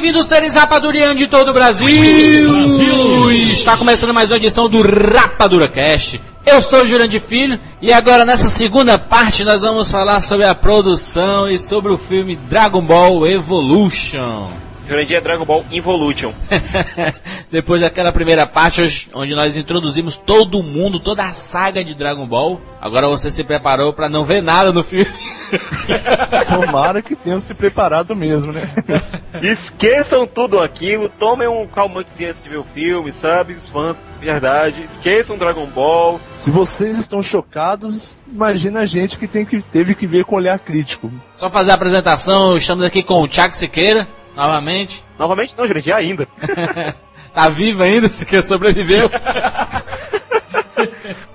Bem-vindos, seres rapadurianos de todo o Brasil. Brasil! Está começando mais uma edição do Rapadura Cast. Eu sou o Jurandir Filho e agora nessa segunda parte nós vamos falar sobre a produção e sobre o filme Dragon Ball Evolution. Jurandir é Dragon Ball Evolution. Depois daquela primeira parte onde nós introduzimos todo mundo, toda a saga de Dragon Ball, agora você se preparou para não ver nada no filme. Tomara que tenham se preparado mesmo, né? Esqueçam tudo aquilo, tomem um calmantezinho antes de ver o filme, sabe? Os fãs, de verdade. Esqueçam Dragon Ball. Se vocês estão chocados, imagina a gente que, tem que teve que ver com olhar crítico. Só fazer a apresentação, estamos aqui com o Thiago Siqueira, novamente. Novamente não, gente, ainda. tá vivo ainda, Siqueira sobreviveu.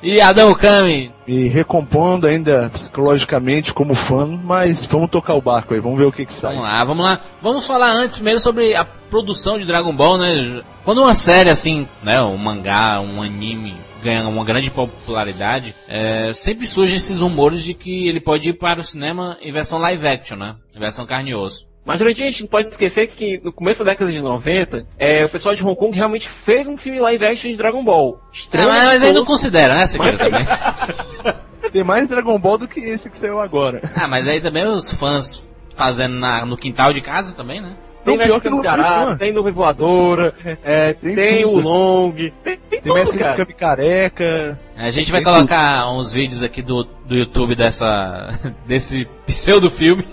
E Adão Kami? Me recompondo ainda psicologicamente como fã, mas vamos tocar o barco aí, vamos ver o que que sai. Vamos lá, vamos lá. Vamos falar antes primeiro sobre a produção de Dragon Ball, né? Quando uma série assim, né, um mangá, um anime ganha uma grande popularidade, é, sempre surgem esses rumores de que ele pode ir para o cinema em versão live action, né? Em versão carne e osso. Mas durante a gente não pode esquecer que no começo da década de 90, é, o pessoal de Hong Kong realmente fez um filme live action de Dragon Ball. Ah, mas, mas aí não considera, né, mas... também. Tem mais Dragon Ball do que esse que saiu agora. Ah, mas aí também os fãs fazendo na, no quintal de casa também, né? Tem México que Garata, tem Nuvem Voadora, é, tem, tem o Long, tem, tem, tem tudo, cara. Careca. A gente vai colocar tudo. uns vídeos aqui do, do YouTube dessa, desse pseudo filme.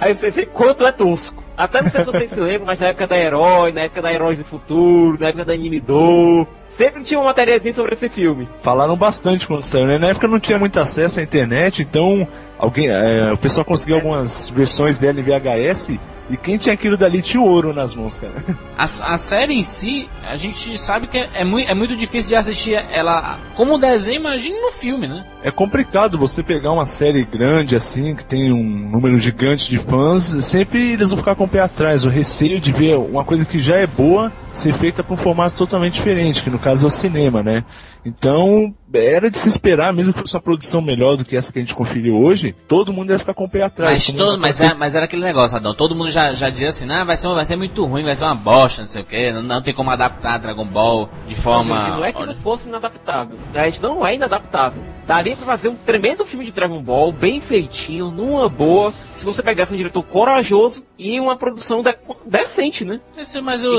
Aí você sei quanto é tosco. Até não sei se vocês se lembram, mas na época da Herói, na época da Heróis do Futuro, na época da Animidor, sempre tinha uma matériazinha sobre esse filme. Falaram bastante quando saiu, né? Na época não tinha muito acesso à internet, então alguém, é, o pessoal conseguiu algumas versões dela em VHS e quem tinha aquilo dali tinha ouro nas mãos, cara. A, a série em si, a gente sabe que é, é, muito, é muito difícil de assistir ela como desenho, imagine no filme, né? É complicado você pegar uma série grande assim, que tem um número gigante de fãs, sempre eles vão ficar com o pé atrás, o receio de ver uma coisa que já é boa ser feita para um formato totalmente diferente, que no caso é o cinema, né? Então, era de se esperar, mesmo que fosse uma produção melhor do que essa que a gente conferiu hoje, todo mundo ia ficar com o pé atrás. Mas, todo, mas, é, mas, era aquele negócio, Adão, todo mundo já, já dizia assim, ah, vai ser, vai ser muito ruim, vai ser uma bosta, não sei o quê, não, não tem como adaptar Dragon Ball de forma... Não, não é que não fosse inadaptável, a gente não é inadaptável. Daria pra fazer um tremendo filme de Dragon Ball, bem feitinho, numa boa, se você pegasse um diretor corajoso e uma produção de, decente, né? Esse, mas, o,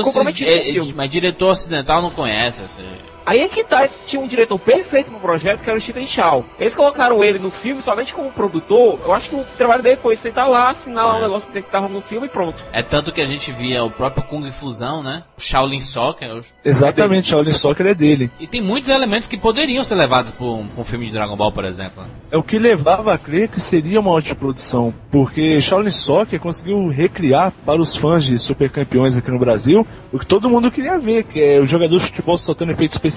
se, mas diretor ocidental não conhece, assim... Aí é que tá, tinha um diretor perfeito pro projeto, que era o Steven Shaw. Eles colocaram ele no filme somente como produtor. Eu acho que o trabalho dele foi sentar lá, assinar lá é. um negócio que tava no filme e pronto. É tanto que a gente via o próprio Kung Fusão, né? O Shaolin Soccer. O... Exatamente, Shaolin Soccer é dele. E tem muitos elementos que poderiam ser levados para um, um, filme de Dragon Ball, por exemplo. Né? É o que levava a crer que seria uma ótima produção, porque Shaolin Soccer conseguiu recriar para os fãs de super campeões aqui no Brasil o que todo mundo queria ver, que é o jogador de futebol soltando efeitos especiais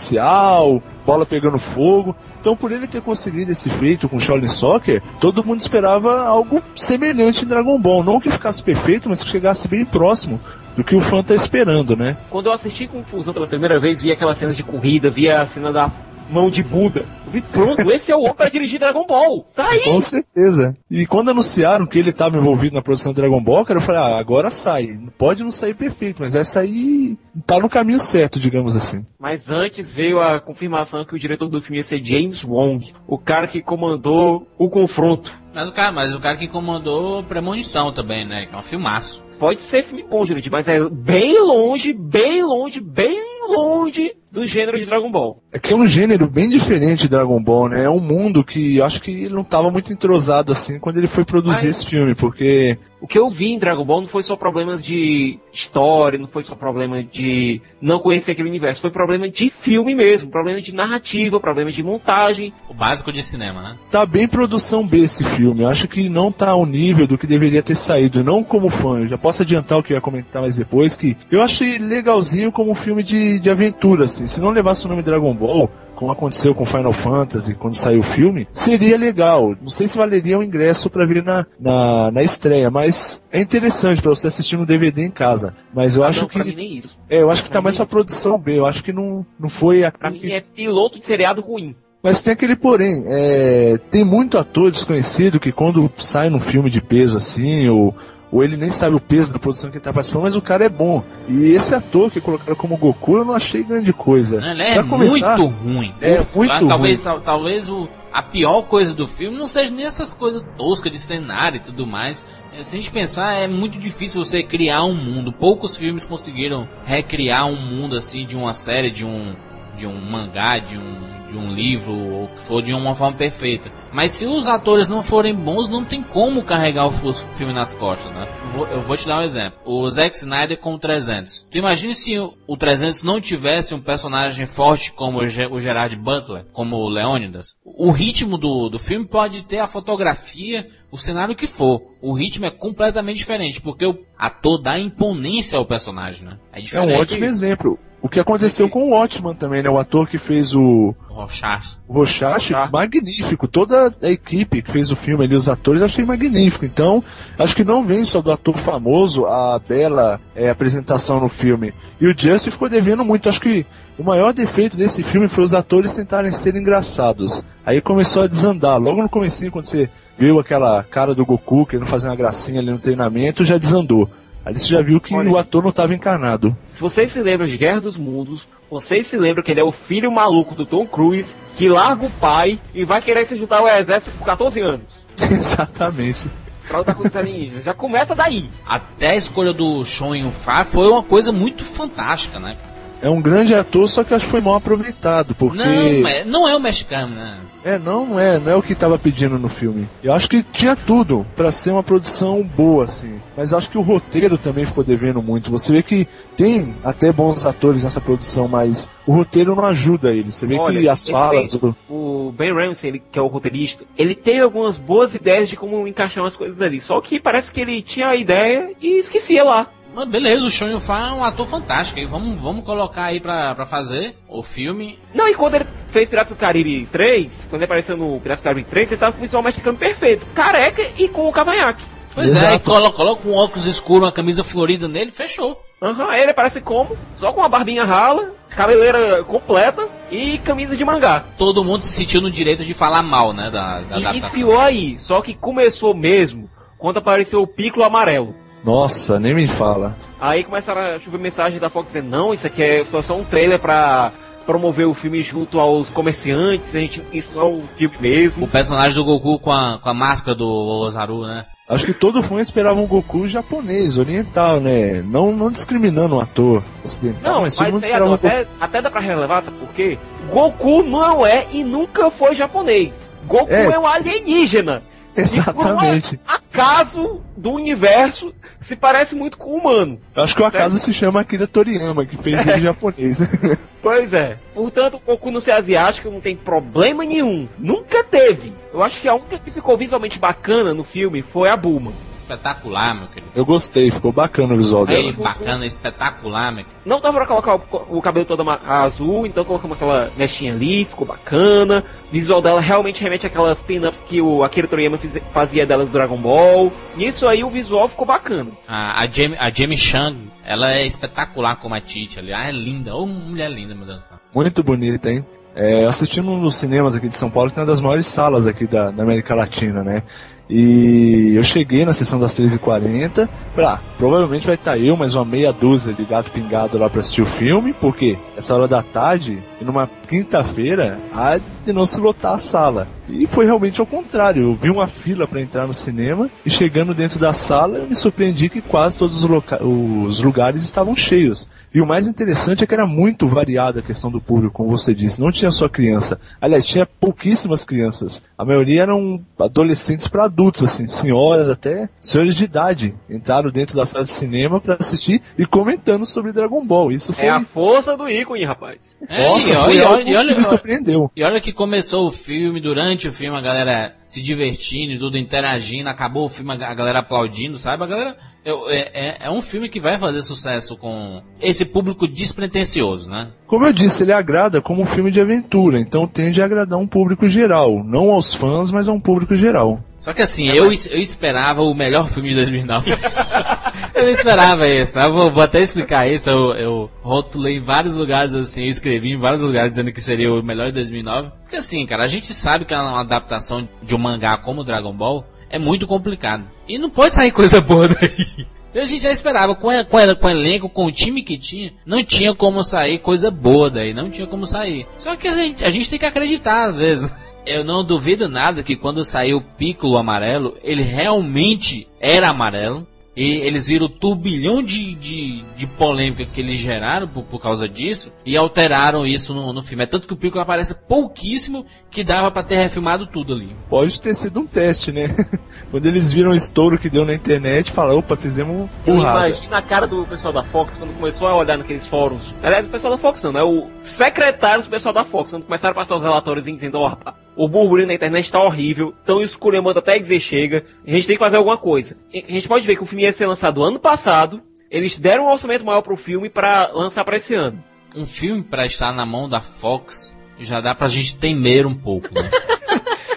bola pegando fogo. Então, por ele ter conseguido esse feito com Shaolin Soccer, todo mundo esperava algo semelhante em Dragon Ball. Não que ficasse perfeito, mas que chegasse bem próximo do que o fã tá esperando, né? Quando eu assisti Confusão pela primeira vez, vi aquela cena de corrida, vi a cena da mão de Buda. Pronto, esse é o homem para dirigir Dragon Ball. Tá aí. Com certeza. E quando anunciaram que ele estava envolvido na produção de Dragon Ball, cara, eu falei, ah, agora sai. Pode não sair perfeito, mas vai sair. tá no caminho certo, digamos assim. Mas antes veio a confirmação que o diretor do filme ia ser James Wong, o cara que comandou o confronto. Mas o cara, mas o cara que comandou Premonição também, né? Que é um filmaço. Pode ser filme bom, gente, mas é bem longe, bem longe, bem longe do gênero de Dragon Ball. É que é um gênero bem diferente de Dragon Ball, né? É um mundo que acho que ele não estava muito entrosado assim quando ele foi produzir Mas, esse filme, porque o que eu vi em Dragon Ball não foi só problemas de história, não foi só problema de não conhecer aquele universo, foi problema de filme mesmo, problema de narrativa, problema de montagem. O básico de cinema, né? Tá bem produção B esse filme. Eu acho que não tá ao nível do que deveria ter saído, não como fã. Eu já posso adiantar o que eu ia comentar mais depois, que eu achei legalzinho como um filme de, de aventura, assim. Se não levasse o nome Dragon Ball, como aconteceu com Final Fantasy quando saiu o filme, seria legal. Não sei se valeria o ingresso para vir na, na, na, estreia, mas é interessante para você assistir no DVD em casa. Mas eu Ah, acho não, que. nem isso. É, eu acho que Pra tá mais pra produção B. Eu acho que não, não foi a. Pra mim é piloto de seriado ruim. Mas tem aquele porém, é, tem muito ator desconhecido que quando sai num filme de peso assim, ou, ou ele nem sabe o peso da produção que ele tá participando, mas o cara é bom. E esse ator que colocaram como Goku, eu não achei grande coisa. Ele é começar, muito ruim. É, muito talvez, ruim. tal- talvez o, a pior coisa do filme não seja nem essas coisas toscas de cenário e tudo mais. É, Se a gente pensar, é muito difícil você criar um mundo. Poucos filmes conseguiram recriar um mundo assim de uma série, de um, de um mangá, de um, de um livro, ou que for de uma forma perfeita. Mas se os atores não forem bons, não tem como carregar o, filme nas costas, né? Eu vou, te dar um exemplo. O Zack Snyder com o 300. Tu imagina se o, o 300 não tivesse um personagem forte como o, Ge- o Gerard Butler, como o Leônidas. O ritmo do, do filme pode ter a fotografia, o cenário que for. O ritmo é completamente diferente, porque o ator dá imponência ao personagem, né? É É um ótimo exemplo. O que aconteceu com o Watchman também, né? O ator que fez o, Rorschach, Rorschach. magnífico. Toda a equipe que fez o filme ali, os atores, achei magnífico. Então, acho que não vem só do ator famoso a bela é, apresentação no filme. E o Justin ficou devendo muito. Acho que o maior defeito desse filme foi os atores tentarem ser engraçados. Aí começou a desandar. Logo no comecinho, quando você viu aquela cara do Goku querendo fazer uma gracinha ali no treinamento, já desandou. Ali você já viu que Olha. o ator não estava encarnado. Se vocês se lembram de Guerra dos Mundos, vocês se lembram que ele é o filho maluco do Tom Cruise, que larga o pai e vai querer se juntar ao exército por 14 anos. Exatamente. Pra lutar com os alienígenas. Já começa daí. Até a escolha do Sean Yun-Fat foi uma coisa muito fantástica, né? É um grande ator, só que acho que foi mal aproveitado, porque... Não, é, não é o mexicano, né? É, não, não é, não é o que tava pedindo no filme. Eu acho que tinha tudo pra ser uma produção boa, assim. Mas acho que o roteiro também ficou devendo muito. Você vê que tem até bons atores nessa produção, mas o roteiro não ajuda eles. Você vê Olha, que as falas. bem- O Ben Ramsey, ele, que é o roteirista, ele tem algumas boas ideias de como encaixar umas coisas ali. Só que parece que ele tinha a ideia e esquecia lá. Mas beleza, o Sean Yun-Fat é um ator fantástico. E vamos, vamos colocar aí pra, pra fazer o filme. Não, e quando ele fez Piratas do Caribe 3, quando ele apareceu no Piratas do Caribe 3, ele tava com o visual mexicano perfeito. Careca e com o cavanhaque. Pois é, Exato. e coloca, coloca um óculos escuro, uma camisa florida nele, fechou. Aham, aí ele aparece como? Só com a barbinha rala, cabeleira completa e camisa de mangá. Todo mundo se sentiu no direito de falar mal, né? Da, da E adaptação. enfiou aí, só que começou mesmo quando apareceu o Piccolo amarelo. Nossa, nem me fala. Aí começaram a chover mensagem da Fox dizendo, não, isso aqui é só, só um trailer pra promover o filme junto aos comerciantes, a gente, isso não é um filme O mesmo. personagem do Goku com a, com a máscara do Ozaru, né? Acho que todo fã esperava um Goku japonês, oriental, né? Não, não discriminando o ator ocidental, Não, mas mas aí esperava um Goku. até, até dá pra relevar, sabe por quê? Goku não é e nunca foi japonês. Goku É. é, um alienígena. Exatamente. E por um acaso do universo se parece muito com o humano. Eu acho que o acaso se chama Akira Toriyama, que fez ele japonês. Pois é. Portanto, o Goku não ser asiático não tem problema nenhum. Nunca teve. Eu acho que a única que ficou visualmente bacana no filme foi a Bulma. Espetacular, meu querido. Eu gostei, ficou bacana o visual Aí, dela. bacana, espetacular, meu querido. Não dava pra colocar o, o cabelo todo azul, então colocamos aquela mechinha ali, ficou bacana. O visual dela realmente remete àquelas pin-ups que o Akira Toriyama fiz- fazia dela do Dragon Ball. Nisso aí o visual ficou bacana. A, a, Jamie, a Jamie Chung, ela é espetacular como a Tite ali. Ah, é linda. Ô, mulher linda, meu Deus do céu. Muito bonita, hein? É, eu assisti num dos cinemas aqui de São Paulo, que é uma das maiores salas aqui da, da América Latina, né? E eu cheguei na sessão das 13h40, pra, provavelmente vai estar eu, mais uma meia dúzia de gato pingado lá pra assistir o filme, porque essa hora da tarde, e numa quinta-feira, há de não se lotar a sala. E foi realmente ao contrário, eu vi uma fila para entrar no cinema, e chegando dentro da sala, eu me surpreendi que quase todos os, loca- os lugares estavam cheios. E o mais interessante é que era muito variada a questão do público, como você disse. Não tinha só criança. Aliás, tinha pouquíssimas crianças. A maioria eram adolescentes para adultos. assim, senhoras até, senhores de idade, entraram dentro da sala de cinema para assistir e comentando sobre Dragon Ball. Isso foi. É a força do ícone, rapaz. É, Nossa, e foi olha, algo olha, e olha, que me surpreendeu. E olha que começou o filme, durante o filme a galera se divertindo e tudo, interagindo, acabou o filme a galera aplaudindo, sabe? A galera. É, é, é um filme que vai fazer sucesso com esse público despretensioso, né? Como eu disse, ele agrada como um filme de aventura, então tende a agradar um público geral. Não aos fãs, mas a um público geral. Só que assim, eu, es- eu esperava o melhor filme de 2009. eu não esperava isso, tá? Vou, vou até explicar isso. Eu, eu rotulei em vários lugares assim, eu escrevi em vários lugares dizendo que seria o melhor de 2009. Porque assim, cara, a gente sabe que uma adaptação de um mangá como Dragon Ball é muito complicado. E não pode sair coisa boa daí. A gente já esperava, com, com, com o elenco, com o time que tinha, não tinha como sair coisa boa daí, não tinha como sair. Só que a gente, a gente tem que acreditar às vezes. Eu não duvido nada que quando saiu o Piccolo amarelo, ele realmente era amarelo. E eles viram o turbilhão de, de, de polêmica que eles geraram por, por causa disso e alteraram isso no, no filme. É tanto que o Piccolo aparece pouquíssimo que dava pra ter refilmado tudo ali. Pode ter sido um teste, né? Quando eles viram o estouro que deu na internet, falaram, opa, fizemos Eu burrada. imagino a cara do pessoal da Fox quando começou a olhar naqueles fóruns. Aliás, o pessoal da Fox não, né? O secretário do pessoal da Fox, quando começaram a passar os relatórios e entender, ó, rapaz, o burburinho na internet tá horrível, então escolhendo até dizer chega, a gente tem que fazer alguma coisa. A gente pode ver que o filme ia ser lançado ano passado, eles deram um orçamento maior pro filme pra lançar pra esse ano. Um filme pra estar na mão da Fox já dá pra gente temer um pouco, né?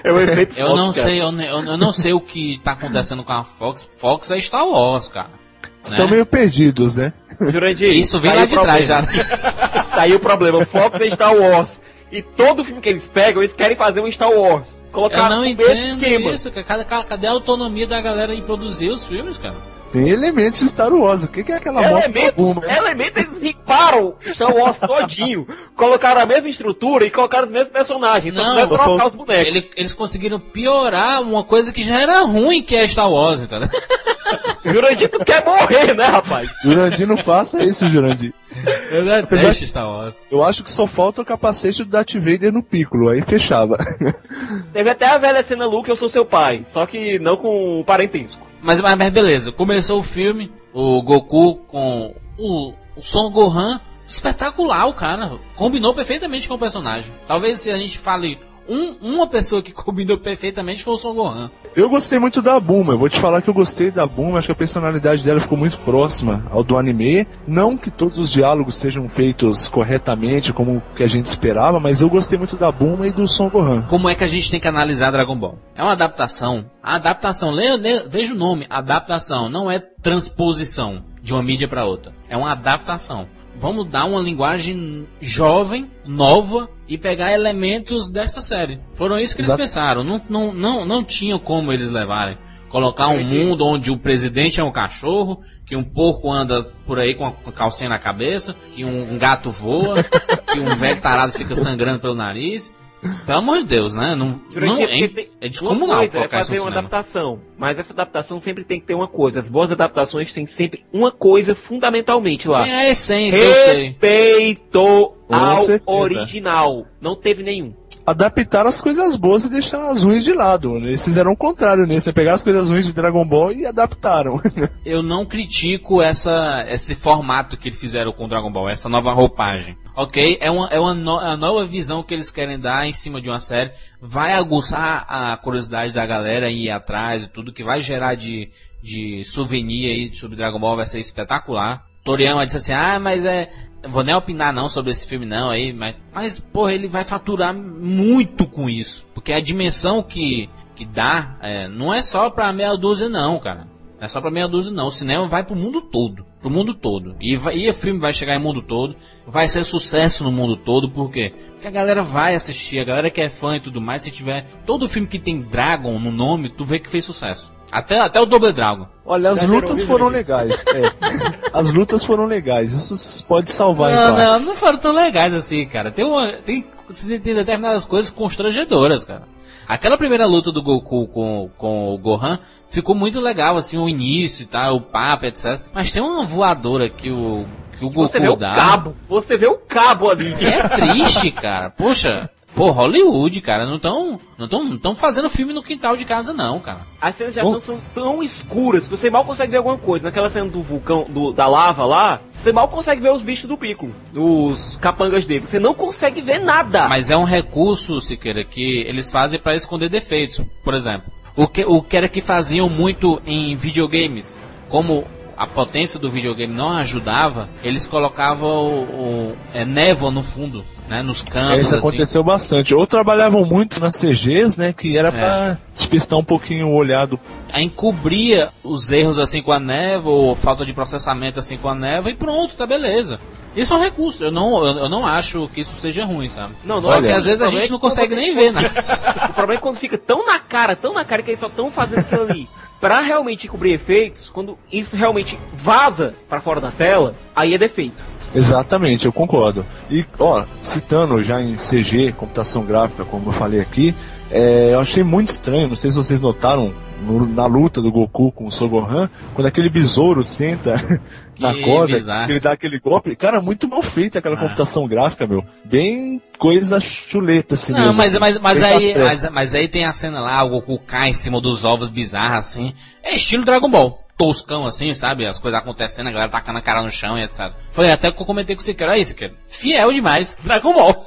É o efeito Eu Fox, não cara. sei, eu, eu, eu não sei o que tá acontecendo com a Fox. Fox é Star Wars, cara. Estão né? meio perdidos, né? Jurandir, Isso vem tá lá de trás já. problema. Tá aí o problema. O Fox é Star Wars. E todo filme que eles pegam, eles querem fazer um Star Wars. Colocar Eu não entendo esquema. isso, cara. Cadê a autonomia da galera em produzir os filmes, cara? Tem elementos de Star Wars. O que, que é aquela moto Elementos, Bulma? hein? elementos, eles riparam Star Wars todinho. colocaram a mesma estrutura e colocaram os mesmos personagens. Só Não, quiseram trocar eu- os bonecos. Ele- eles conseguiram piorar uma coisa que já era ruim, que é Star Wars, entendeu? Jurandir, tu quer morrer, né, rapaz? Jurandir, não faça isso, Jurandir. Eu detesto Star Wars. Eu acho que só falta o capacete do Darth Vader no Piccolo, aí fechava. Teve até a velha cena Luke, eu sou seu pai. Só que não com o parentesco. Mas, mas, mas beleza, começou o filme, o Goku com o, o Son Gohan, espetacular o cara, combinou perfeitamente com o personagem. Talvez se a gente fale um- uma pessoa que combinou perfeitamente foi o Son Gohan. Eu gostei muito da Bulma, eu vou te falar que eu gostei da Bulma, acho que a personalidade dela ficou muito próxima ao do anime. Não que todos os diálogos sejam feitos corretamente, como que a gente esperava, mas eu gostei muito da Bulma e do Son Gohan. Como é que a gente tem que analisar Dragon Ball? É uma adaptação. A adaptação, leia, leia- veja o nome, adaptação, não é transposição de uma mídia para outra. É uma adaptação. Vamos dar uma linguagem jovem, nova e pegar elementos dessa série. Foram isso que eles Exato. pensaram. Não, não, não, não tinha como eles levarem. Colocar um mundo onde o presidente é um cachorro, que um porco anda por aí com a calcinha na cabeça, que um, um gato voa, que um velho tarado fica sangrando pelo nariz. Pelo amor de Deus, né? Não, não, é, tem- é descomunal coisa é colocar isso fazer uma cinema. adaptação, mas essa adaptação sempre tem que ter uma coisa. As boas adaptações têm sempre uma coisa fundamentalmente lá. Tem a essência, eu ao certeza. original. Não teve nenhum. Adaptar as coisas boas e deixar as ruins de lado. Eles fizeram o contrário nesse, né? pegaram as coisas ruins de Dragon Ball e adaptaram. Eu não critico essa, esse formato que eles fizeram com o Dragon Ball, essa nova roupagem. Ok? É uma, é uma no- a nova visão que eles querem dar em cima de uma série. Vai aguçar a curiosidade da galera em ir atrás e tudo, que vai gerar de, de souvenir aí sobre Dragon Ball, vai ser espetacular. Toriyama disse assim, ah, mas é... Vou nem opinar não sobre esse filme não aí, mas... Mas, porra, ele vai faturar muito com isso. Porque a dimensão que, que dá, é, não é só pra meia dúzia não, cara. Não é só pra meia dúzia não. O cinema vai pro mundo todo. Pro mundo todo. E, vai, e o filme vai chegar em mundo todo. Vai ser sucesso no mundo todo. Por quê? Porque a galera vai assistir. A galera que é fã e tudo mais. Se tiver todo filme que tem Dragon no nome, tu vê que fez sucesso. Até, até o Double Dragon. Olha, as lutas foram legais. é. As lutas foram legais. Isso pode salvar Não, não, não foram tão legais assim, cara. Tem uma. Tem, tem determinadas coisas constrangedoras, cara. Aquela primeira luta do Goku com, com o Gohan ficou muito legal, assim, o início e tal, o papo, etc. Mas tem uma voadora que o, que o Goku Você vê o dá. cabo. Você vê o cabo ali. É triste, cara. Poxa, Pô, Hollywood, cara, não estão não tão, não tão fazendo filme no quintal de casa, não, cara. As cenas de ação são tão escuras que você mal consegue ver alguma coisa. Naquela cena do vulcão, do, da lava lá, você mal consegue ver os bichos do pico, os capangas dele. Você não consegue ver nada. Mas é um recurso, Siqueira, que eles fazem para esconder defeitos. Por exemplo, o que, o que era que faziam muito em videogames, como a potência do videogame não ajudava, eles colocavam o, o é, névoa no fundo né, nos cantos. É, isso assim. aconteceu bastante. Ou trabalhavam muito nas CGs, né, que era é. pra despistar um pouquinho o olhado. Aí encobria os erros assim com a névoa, ou falta de processamento assim com a névoa e pronto, tá beleza. Isso é um recurso. Eu não, eu, não acho que isso seja ruim, sabe? Não, não Só olha, que às vezes a gente não consegue nem ver, né? o problema é quando fica tão na cara, tão na cara que eles só estão fazendo aquilo ali. Pra realmente cobrir efeitos, quando isso realmente vaza para fora da tela, aí é defeito. Exatamente, eu concordo. E, ó, citando já em CG, computação gráfica, como eu falei aqui, é, eu achei muito estranho, não sei se vocês notaram no, na luta do Goku com o Sogohan, quando aquele besouro senta na corda, ele dá aquele golpe. Cara, muito mal feita aquela ah. computação gráfica, meu. Bem coisa chuleta, assim. Não, mesmo, mas, mas, mas, aí, mas, mas, aí tem a cena lá, o Goku cai em cima dos ovos bizarros, assim. É estilo Dragon Ball toscão assim, sabe? As coisas acontecendo, a galera tacando a cara no chão e etc. Foi até que eu comentei com você que era isso, que fiel demais, Dragon Ball.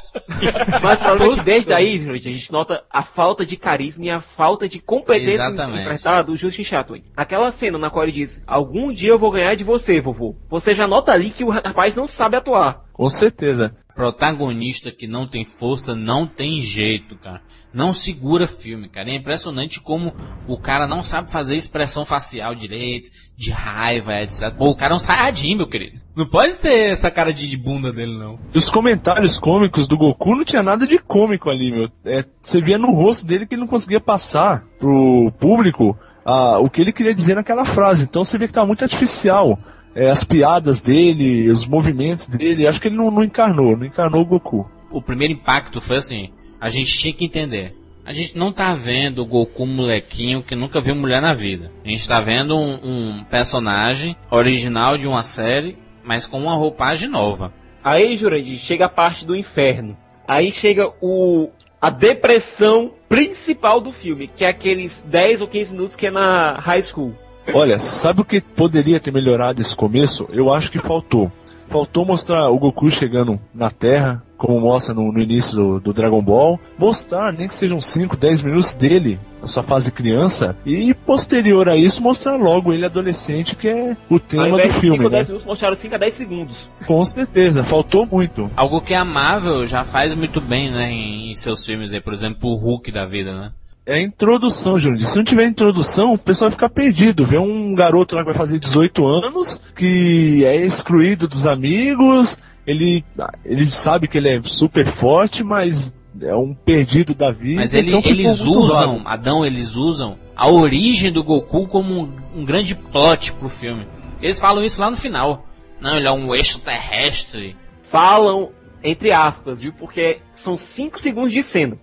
Mas o é que desde aí, gente, a gente nota a falta de carisma e a falta de competência interpretada do Justin Chatwin. Aquela cena na qual ele diz, algum dia eu vou ganhar de você, vovô. Você já nota ali que o rapaz não sabe atuar. Com certeza. Protagonista que não tem força, não tem jeito, cara. Não segura filme, cara. É impressionante como o cara não sabe fazer expressão facial direito, de raiva, etc. Pô, o cara é um saiyajin, meu querido. Não pode ter essa cara de bunda dele, não. E os comentários cômicos do Goku não tinha nada de cômico ali, meu. É, você via no rosto dele que ele não conseguia passar pro público ah, o que ele queria dizer naquela frase. Então você vê que tá muito artificial é, as piadas dele, os movimentos dele, acho que ele não, não encarnou, não encarnou o Goku. O primeiro impacto foi assim, a gente tinha que entender. A gente não tá vendo o Goku molequinho que nunca viu mulher na vida. A gente tá vendo um, um personagem original de uma série, mas com uma roupagem nova. Aí, Jurandir, chega a parte do inferno. Aí chega o a depressão principal do filme, que é aqueles 10 ou 15 minutos que é na high school. Olha, sabe o que poderia ter melhorado esse começo? Eu acho que faltou. Faltou mostrar o Goku chegando na Terra, como mostra no, no início do, do, Dragon Ball. Mostrar, nem que sejam 5, 10 minutos dele, na sua fase criança. E posterior a isso, mostrar logo ele adolescente, que é o tema do filme. 5 ou 10 né? minutos, mostraram 5 a 10 segundos. Com certeza, faltou muito. Algo que a Marvel já faz muito bem, né, em, em seus filmes aí, por exemplo, o Hulk da vida, né? É a introdução, Júnior. Se não tiver introdução, o pessoal fica perdido. Vê um garoto lá que vai fazer 18 anos, que é excluído dos amigos, ele, ele sabe que ele é super forte, mas é um perdido da vida. Mas ele, então eles usam, vago. Adão, eles usam a origem do Goku como um, um, grande plot pro filme. Eles falam isso lá no final. Não, ele é um eixo terrestre. Falam, entre aspas, viu? Porque são 5 segundos de cena.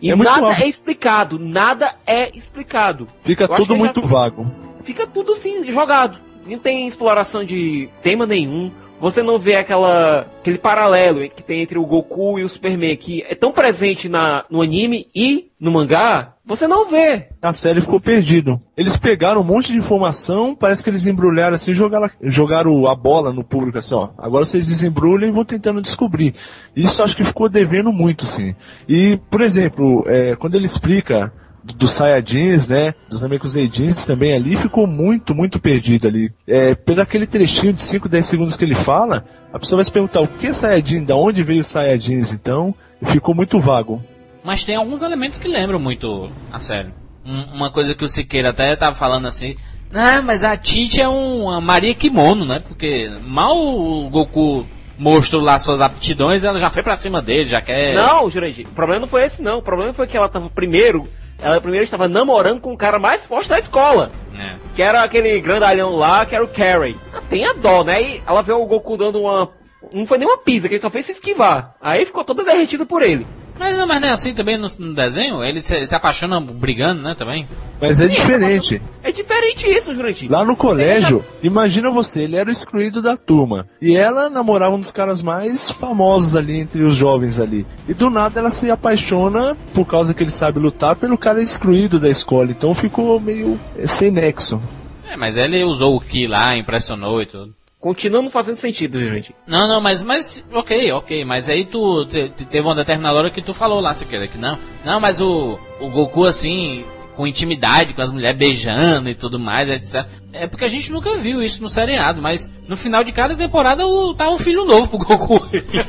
E é nada é explicado, nada é explicado. Fica Eu tudo muito já... vago. Fica tudo assim, jogado. Não tem exploração de tema nenhum. Você não vê aquela, aquele paralelo que tem entre o Goku e o Superman, que é tão presente na, no anime e no mangá, você não vê. A série ficou perdido. Eles pegaram um monte de informação, parece que eles embrulharam assim, jogaram, jogaram a bola no público assim, ó. Agora vocês desembrulham e vão tentando descobrir. Isso acho que ficou devendo muito, sim. E, por exemplo, é, quando ele explica dos Saiyajins, né? Dos Namekuseidins também ali, ficou muito, muito perdido ali. É, pelo aquele trechinho de 5, 10 segundos que ele fala, a pessoa vai se perguntar o que é Saiyajin, da onde veio os Saiyajins, então ficou muito vago. Mas tem alguns elementos que lembram muito a série. Um, uma coisa que o Siqueira até tava falando assim, ah, mas a Tite é uma Maria Kimono, né? Porque mal o Goku mostrou lá suas aptidões, ela já foi pra cima dele, já quer. Não, Jurandir, o problema não foi esse não. O problema foi que ela tava primeiro ela primeiro estava namorando com o cara mais forte da escola. É. Que era aquele grandalhão lá, que era o Carrie. Ah, tem a dó, né? E ela vê o Goku dando uma. Não foi nem uma pisa, que ele só fez se esquivar. Aí ficou toda derretida por ele. Mas não, mas não é assim também no, no desenho? Ele se, se apaixona brigando, né, também? Mas é diferente. É diferente isso, Jurandir. Lá no colégio, imagina você, ele era o excluído da turma. E ela namorava um dos caras mais famosos ali entre os jovens ali. E do nada ela se apaixona, por causa que ele sabe lutar, pelo cara excluído da escola. Então ficou meio é, sem nexo. É, mas ele usou o Ki lá, impressionou e tudo. Continua não fazendo sentido, Jurandir. Não, não, mas, mas, ok, ok, mas aí tu te- te- teve uma determinada hora que tu falou lá, Siqueira, que não, não, mas o, o Goku assim, com intimidade, com as mulheres beijando e tudo mais, etc. É porque a gente nunca viu isso no seriado, mas no final de cada temporada o, tá um filho novo pro Goku.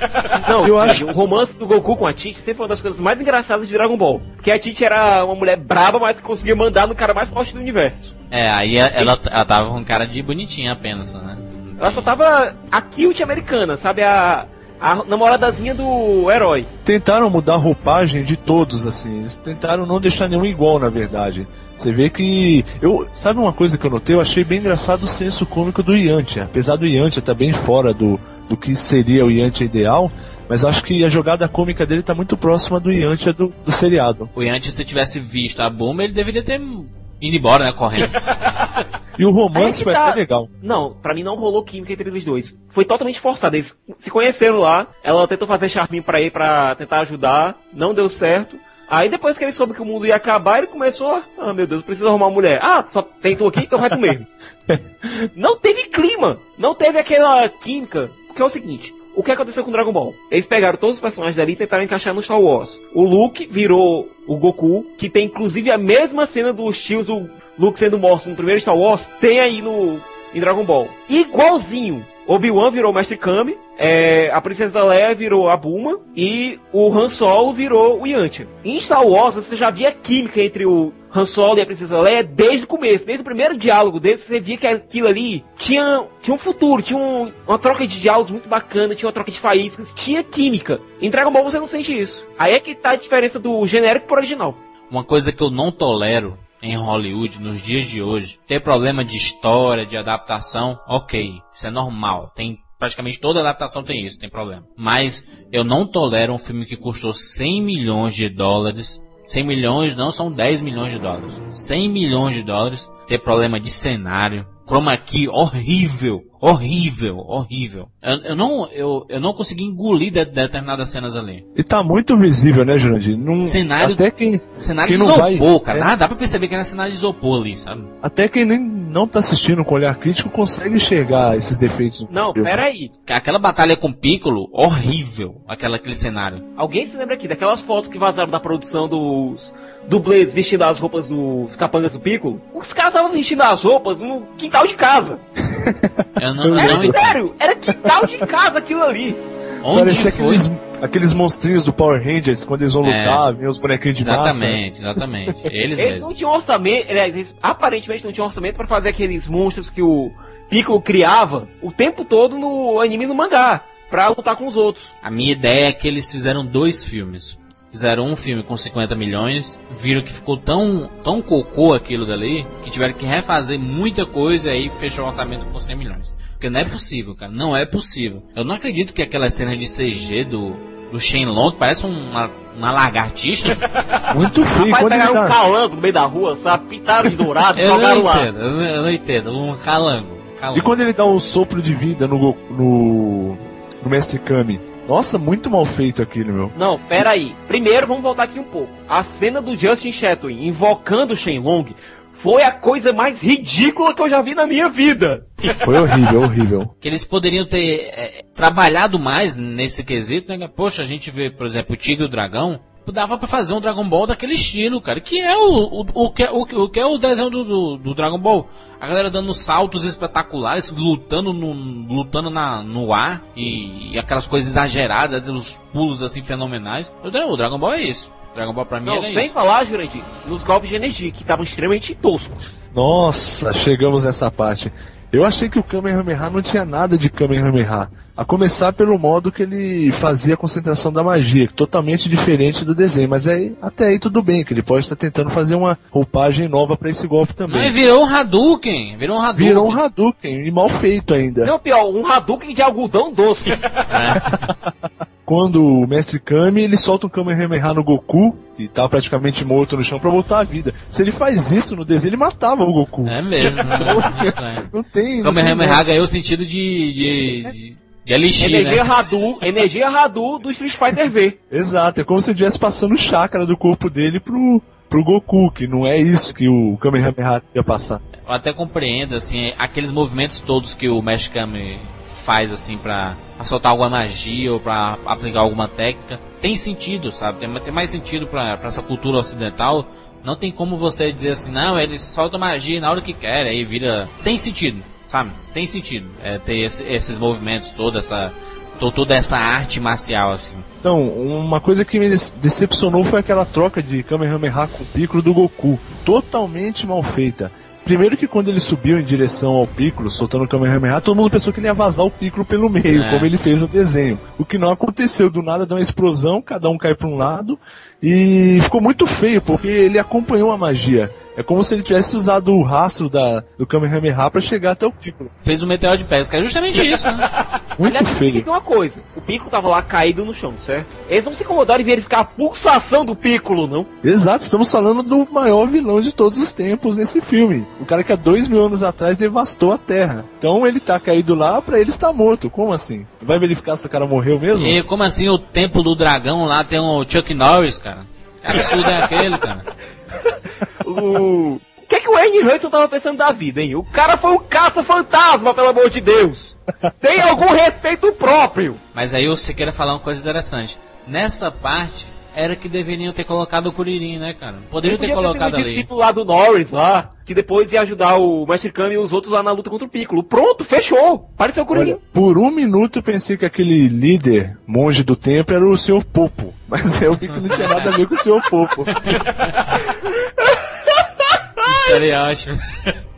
Não, Eu acho- o romance do Goku com a Tite sempre foi uma das coisas mais engraçadas de Dragon Ball. Porque a Tite era uma mulher braba, mas que conseguia mandar no cara mais forte do universo. é, aí ela, ela tava com cara de bonitinha apenas, né? Ela só tava a cute americana, sabe? A, a namoradazinha do herói. Tentaram mudar a roupagem de todos, assim. Eles tentaram não deixar nenhum igual, na verdade. Você vê que. Eu, sabe uma coisa que eu notei? Eu achei bem engraçado o senso cômico do Yantia. Apesar do Yantia estar bem fora do, do que seria o Yantia ideal, mas eu acho que a jogada cômica dele tá muito próxima do Yantia do, do seriado. O Yanti, se tivesse visto a bomba, ele deveria ter ido embora, né, correndo. E o Aí romance que foi tá- até legal. Não, pra mim não rolou química entre eles dois. Foi totalmente forçado. Eles se conheceram lá. Ela tentou fazer charminho pra ele pra tentar ajudar. Não deu certo. Aí depois que ele soube que o mundo ia acabar, ele começou. Ah, meu Deus, preciso arrumar uma mulher. Ah, só tem tu aqui, então vai mesmo. não teve clima. Não teve aquela química. Porque é o seguinte. O que aconteceu com Dragon Ball? Eles pegaram todos os personagens dali e tentaram encaixar no Star Wars. O Luke virou o Goku, que tem inclusive a mesma cena dos tios, o Luke sendo morto no primeiro Star Wars, tem aí no em Dragon Ball. Igualzinho. Obi-Wan virou o Mestre Kami, é, a Princesa Leia virou a Bulma e o Han Solo virou o Yantia. Em Star Wars você já via química entre o Han Solo e a Princesa Leia desde o começo, desde o primeiro diálogo deles, você via que aquilo ali tinha, tinha um futuro, tinha um- uma troca de diálogos muito bacana, tinha uma troca de faíscas, tinha química. Em Dragon Ball você não sente isso. Aí é que tá a diferença do genérico pro original. Uma coisa que eu não tolero em Hollywood nos dias de hoje, ter problema de história, de adaptação, ok, isso é normal. Tem praticamente toda adaptação tem isso, tem problema. Mas eu não tolero um filme que custou 100 milhões de dólares. 100 milhões não são 10 milhões de dólares. 100 milhões de dólares ter problema de cenário, chroma key horrível, horrível, horrível. Eu, eu não eu, eu não consegui engolir de- determinadas cenas ali. E tá muito visível, né, Jurandir? Não, Cenário- Até quem, Cenário Quem de não vai- isopor, cara. é. Dá, dá pra perceber que era cenário de isopor ali, sabe? até quem nem não tá assistindo com olhar crítico consegue enxergar esses defeitos. Não, filme. pera aí. Aquela batalha com Piccolo, horrível. Aquela, aquele cenário. Alguém se lembra aqui daquelas fotos que vazaram da produção dos dublês vestindo as roupas dos capangas do Piccolo? Os caras estavam vestindo as roupas no quintal de casa. Eu não, Eu eu não Era sério, era quintal de casa aquilo ali. Onde Parecia foi? aqueles, aqueles monstrinhos do Power Rangers, quando eles vão É. lutar, vem os bonequinhos de massa. Exatamente, exatamente. Eles Eles não tinham orçamento, eles aparentemente não tinham orçamento pra fazer aqueles monstros que o Piccolo criava o tempo todo no anime e no mangá, pra lutar com os outros. A minha ideia é que eles fizeram dois filmes. Fizeram um filme com 50 milhões, viram que ficou tão, tão cocô aquilo dali, que tiveram que refazer muita coisa e aí fechou o orçamento com 100 milhões. Porque não é possível, cara. Não é possível. Eu não acredito que aquela cena de CG do, do Shenlong parece uma, uma lagartixa. Muito feio. Rapaz, Quando ele pegaram um tá... calango no meio da rua, sabe? Pintaram de dourado, eu jogaram não lá. entendo, eu não, eu não entendo. Um calango. calango. E quando ele dá um sopro de vida no, no, no Mestre Kami? Nossa, muito mal feito aquilo, meu. Não, pera aí. Primeiro, vamos voltar aqui um pouco. A cena do Justin Chatwin invocando o Shenlong foi a coisa mais ridícula que eu já vi na minha vida. Foi horrível, horrível. que eles poderiam ter é, trabalhado mais nesse quesito, né? Poxa, a gente vê, por exemplo, o Tigre e o Dragão, dava pra fazer um Dragon Ball daquele estilo, cara, que é o, o, o, que, é- o, o que é o desenho do, do, do Dragon Ball. A galera dando saltos espetaculares, lutando no, lutando na, no ar, e, e aquelas coisas exageradas, os pulos assim fenomenais. O, o Dragon Ball é isso. O Dragon Ball pra mim Não, era sem isso. falar, Jurandir, nos golpes de energia, que estavam extremamente toscos. Nossa, chegamos nessa parte. Eu achei que o Kamehameha não tinha nada de Kamehameha. A começar pelo modo que ele fazia a concentração da magia, que totalmente diferente do desenho. Mas aí, até aí tudo bem, que ele pode estar tentando fazer uma roupagem nova pra esse golpe também. Mas virou um Hadouken, virou um Hadouken. Virou um Hadouken, e mal feito ainda. Não, pior, um Hadouken de algodão doce. quando o Mestre Kami ele solta um Kamehameha no Goku, que tá praticamente morto no chão, pra voltar à vida. Se ele faz isso no desenho, ele matava o Goku. É mesmo, né? Estranho. Não tem. Kamehameha ganhou o sentido de. de, de, de elixir, Energia né? Hadou, energia Hadou do Street Fighter V. Exato, é como se ele estivesse passando o chakra do corpo dele pro, pro Goku, que não é isso que o Kamehameha ia passar. Eu até compreendo, assim, aqueles movimentos todos que o Mesh Kami faz, assim, pra soltar alguma magia ou pra aplicar alguma técnica, tem sentido, sabe? Tem, tem mais sentido pra essa cultura ocidental. Não tem como você dizer assim, não, eles soltam magia na hora que quer, aí vira. Tem sentido, sabe? Tem sentido é, ter esse- esses movimentos, toda essa. to- toda essa arte marcial, assim. Então, uma coisa que me dece- decepcionou foi aquela troca de Kamehameha com o Piccolo do Goku. Totalmente mal feita. Primeiro que quando ele subiu em direção ao Piccolo, soltando o Kamehameha, todo mundo pensou que ele ia vazar o Piccolo pelo meio, É. como ele fez no desenho. O que não aconteceu, do nada deu uma explosão, cada um cai para um lado, e ficou muito feio, porque ele acompanhou a magia. É como se ele tivesse usado o rastro da, do Kamehameha para chegar até o Piccolo. Fez o meteoro de pesca, é justamente isso, né? Muito Aliás, feio. tem uma coisa. O Piccolo tava lá caído no chão, certo? Eles não se incomodaram em verificar a pulsação do Piccolo, não. Exato, estamos falando do maior vilão de todos os tempos nesse filme. O cara que há dois mil anos atrás devastou a Terra. Então ele tá caído lá, pra ele está morto. Como assim? Vai verificar se o cara morreu mesmo? E como assim o templo do dragão lá tem um Chuck Norris, cara? Que absurdo é aquele, cara? O o que é que o Ernie Hudson tava pensando da vida, hein? O cara foi um caça-fantasma, pelo amor de Deus! Tem algum respeito próprio! Mas aí você queira falar uma coisa interessante. Nessa parte, era que deveriam ter colocado o Kuririn, né, cara? Poderiam ter colocado sido o ali. discípulo lá do Norris, lá, que depois ia ajudar o Master Kami e os outros lá na luta contra o Piccolo. Pronto, fechou! Pareceu o Kuririn. Olha, por um minuto eu pensei que aquele líder, monge do templo, era o Sr. Popo. Mas eu vi que não tinha nada a ver com o Sr. Popo. Seria ótimo.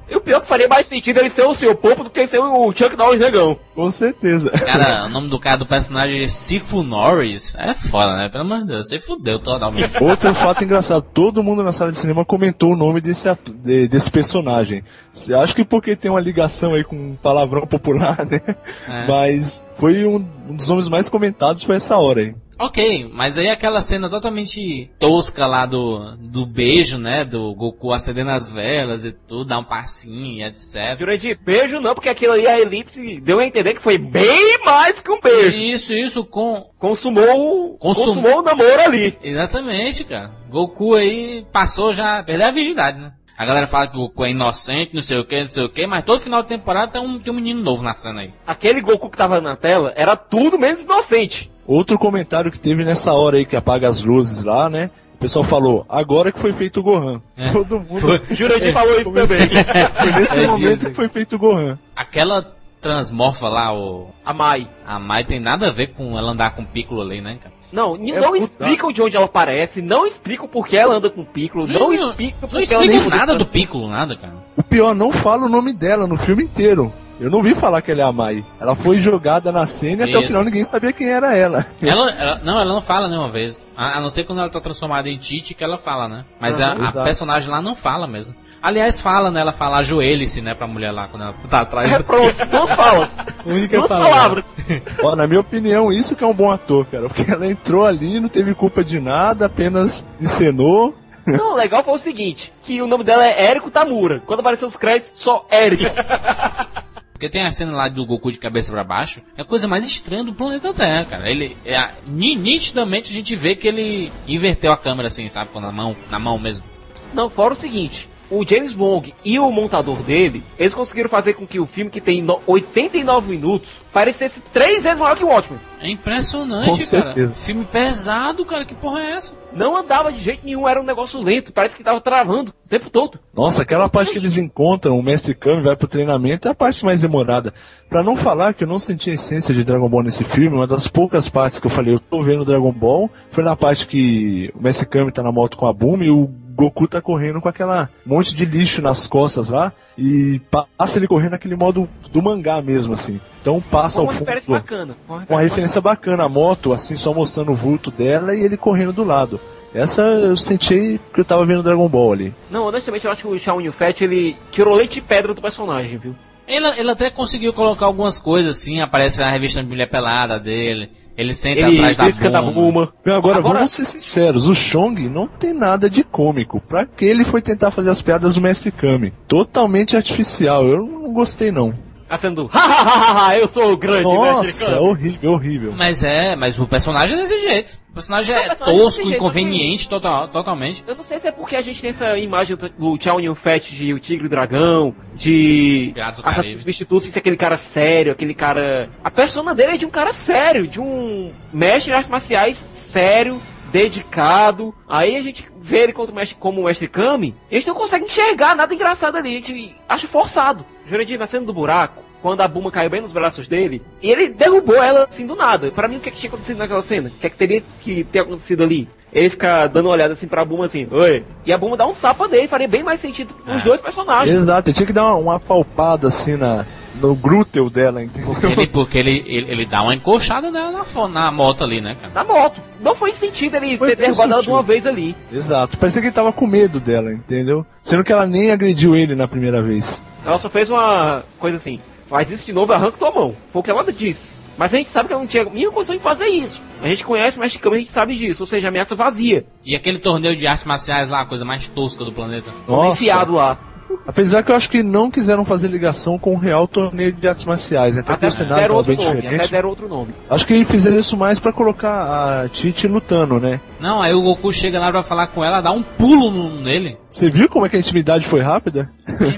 E o pior é que faria mais sentido ele ser o seu Popo do que ser o Chuck Norris negão. Com certeza. Cara, o nome do cara do personagem é Sifu Norris. É foda, né? Pelo amor de Deus, você fudeu totalmente. Outro fato engraçado, todo mundo na sala de cinema comentou o nome desse, de- desse personagem. Se- Acho que porque tem uma ligação aí com um palavrão popular, né? É. Mas foi um, um dos nomes mais comentados foi essa hora aí. Ok, mas aí aquela cena totalmente tosca lá do, do beijo, né? Do Goku acendendo as velas e tudo, dar um passinho e etc. De beijo não, porque aquilo ali a Elipse deu a entender que foi bem mais que um beijo. Isso, isso, com. Consumou, Consum- consumou o namoro ali. Exatamente, cara. Goku aí passou já. Perdeu a virgindade, né? A galera fala que o Goku é inocente, não sei o que, não sei o que, mas todo final de temporada tem um, tem um menino novo na cena aí. Aquele Goku que tava na tela era tudo menos inocente. Outro comentário que teve nessa hora aí que apaga as luzes lá, né? O pessoal falou, agora que foi feito o Gohan. É. Todo mundo. Jurandir falou isso também. Foi nesse É, momento que foi feito o Gohan. Aquela transmorfa lá, o. A Mai. A Mai tem nada a ver com ela andar com o Piccolo ali, né, cara? Não, É não puta. explicam de onde ela aparece, não explicam por que ela anda com o Piccolo, não, explicam Não que ela explica nem- nada do Piccolo, nada, cara. O pior, não fala o nome dela no filme inteiro. Eu não vi falar que ela é a Mai. Ela foi jogada na cena e até o final ninguém sabia quem era ela. Ela, ela- não, ela não fala nenhuma vez. A, a não ser quando ela tá transformada em Tite que ela fala, né? Mas a, Aham, a exato. personagem lá não fala mesmo. Aliás, fala, né? Ela fala ajoelhe-se, né, pra mulher lá quando ela tá atrás. É pronto, duas falas. Única duas palavra. palavras. Ó, na minha opinião, isso que é um bom ator, cara. Porque ela entrou ali, não teve culpa de nada, apenas encenou. Não, o legal foi o seguinte, que o nome dela é Érico Tamura. Quando apareceu os créditos, só Érico. Porque tem a cena lá do Goku de cabeça pra baixo, é a coisa mais estranha do planeta Terra, cara. Ele, é, nitidamente a gente vê que ele inverteu a câmera assim, sabe? Com a mão, na mão mesmo. Não, fora o seguinte, o James Wong e o montador dele, eles conseguiram fazer com que o filme que tem no- 89 minutos parecesse três vezes maior que o Watchmen. É impressionante, Com cara. certeza. Filme pesado, cara. Que porra é essa? Não andava de jeito nenhum, era um negócio lento, parece que tava travando o tempo todo. Nossa, aquela parte que eles encontram o Mestre Kami vai pro treinamento é a parte mais demorada. Pra não falar que eu não senti a essência de Dragon Ball nesse filme, uma das poucas partes que eu falei, eu tô vendo Dragon Ball, foi na parte que o Mestre Kami tá na moto com a Boom e o Goku tá correndo com aquela monte de lixo nas costas lá e passa ele correndo naquele modo do mangá mesmo, assim. Então passa Foi ao uma fundo. referência bacana. Uma Uma referência bacana, a moto, assim, só mostrando o vulto dela e ele correndo do lado. Essa eu senti que eu tava vendo Dragon Ball ali. Não, honestamente, eu acho que o Shawn Yun-Fat, ele tirou leite de pedra do personagem, viu? Ele, ele até conseguiu colocar algumas coisas assim, aparece na revista de mulher pelada dele. Ele senta Ele atrás da risca da Buma. Buma. Meu, Agora, Agora- vamos ser sinceros, o Chong não tem nada de cômico. Pra que ele foi tentar fazer as piadas do Mestre Kami? Totalmente artificial, eu não gostei não. A cena do ha, ha, ha, ha, eu sou o grande Nossa, mestre é horrível, horrível. Mas é, mas o personagem é desse jeito. O personagem é O personagem é tosco, jeito, inconveniente, total, totalmente. Eu não sei se é porque a gente tem essa imagem do Chow Yun Fat de O Tigre e o Dragão, de. Assassinos Substitutos, ser aquele cara sério, aquele cara... A persona dele é de um cara sério, de um mestre de artes marciais sério, dedicado. Aí a gente vê ele como mestre, como mestre Kami, e a gente não consegue enxergar nada engraçado ali, a gente acha forçado. Jurandir, na cena do buraco, quando a Buma caiu bem nos braços dele, e ele derrubou ela assim do nada. Pra mim, o que, é que tinha acontecido naquela cena? O que, é que teria que ter acontecido ali? Ele fica dando uma olhada assim pra Buma assim, oi. E a Buma dá um tapa dele, faria bem mais sentido pros É. dois personagens. Exato, ele tinha que dar uma, uma palpada assim na, no glúteo dela, entendeu? Porque ele, porque ele, ele, ele dá uma encoxada nela na, fo- na moto ali, né, cara? Na moto. Não foi sentido ele Foi ter derrubado ela de uma vez ali. Exato, parecia que ele tava com medo dela, entendeu? Sendo que ela nem agrediu ele na primeira vez. Ela só fez uma coisa assim, faz isso de novo e arranca tua mão. Foi o que ela disse. Mas a gente sabe que ela não tinha a mínima condição de fazer isso. A gente conhece o Mestre Kami, a gente sabe disso. Ou seja, ameaça vazia. E aquele torneio de artes marciais lá, a coisa mais tosca do planeta. Nossa, Enfiado lá. Apesar que eu acho que não quiseram fazer ligação com o real torneio de artes marciais, até, porque Até o cenário deram outro bem nome, até diferente. deram outro nome. Acho que fizeram isso mais pra colocar a Titi lutando, né? Não, aí o Goku chega lá pra falar com ela, dá um pulo no- nele. Você viu como é que a intimidade foi rápida?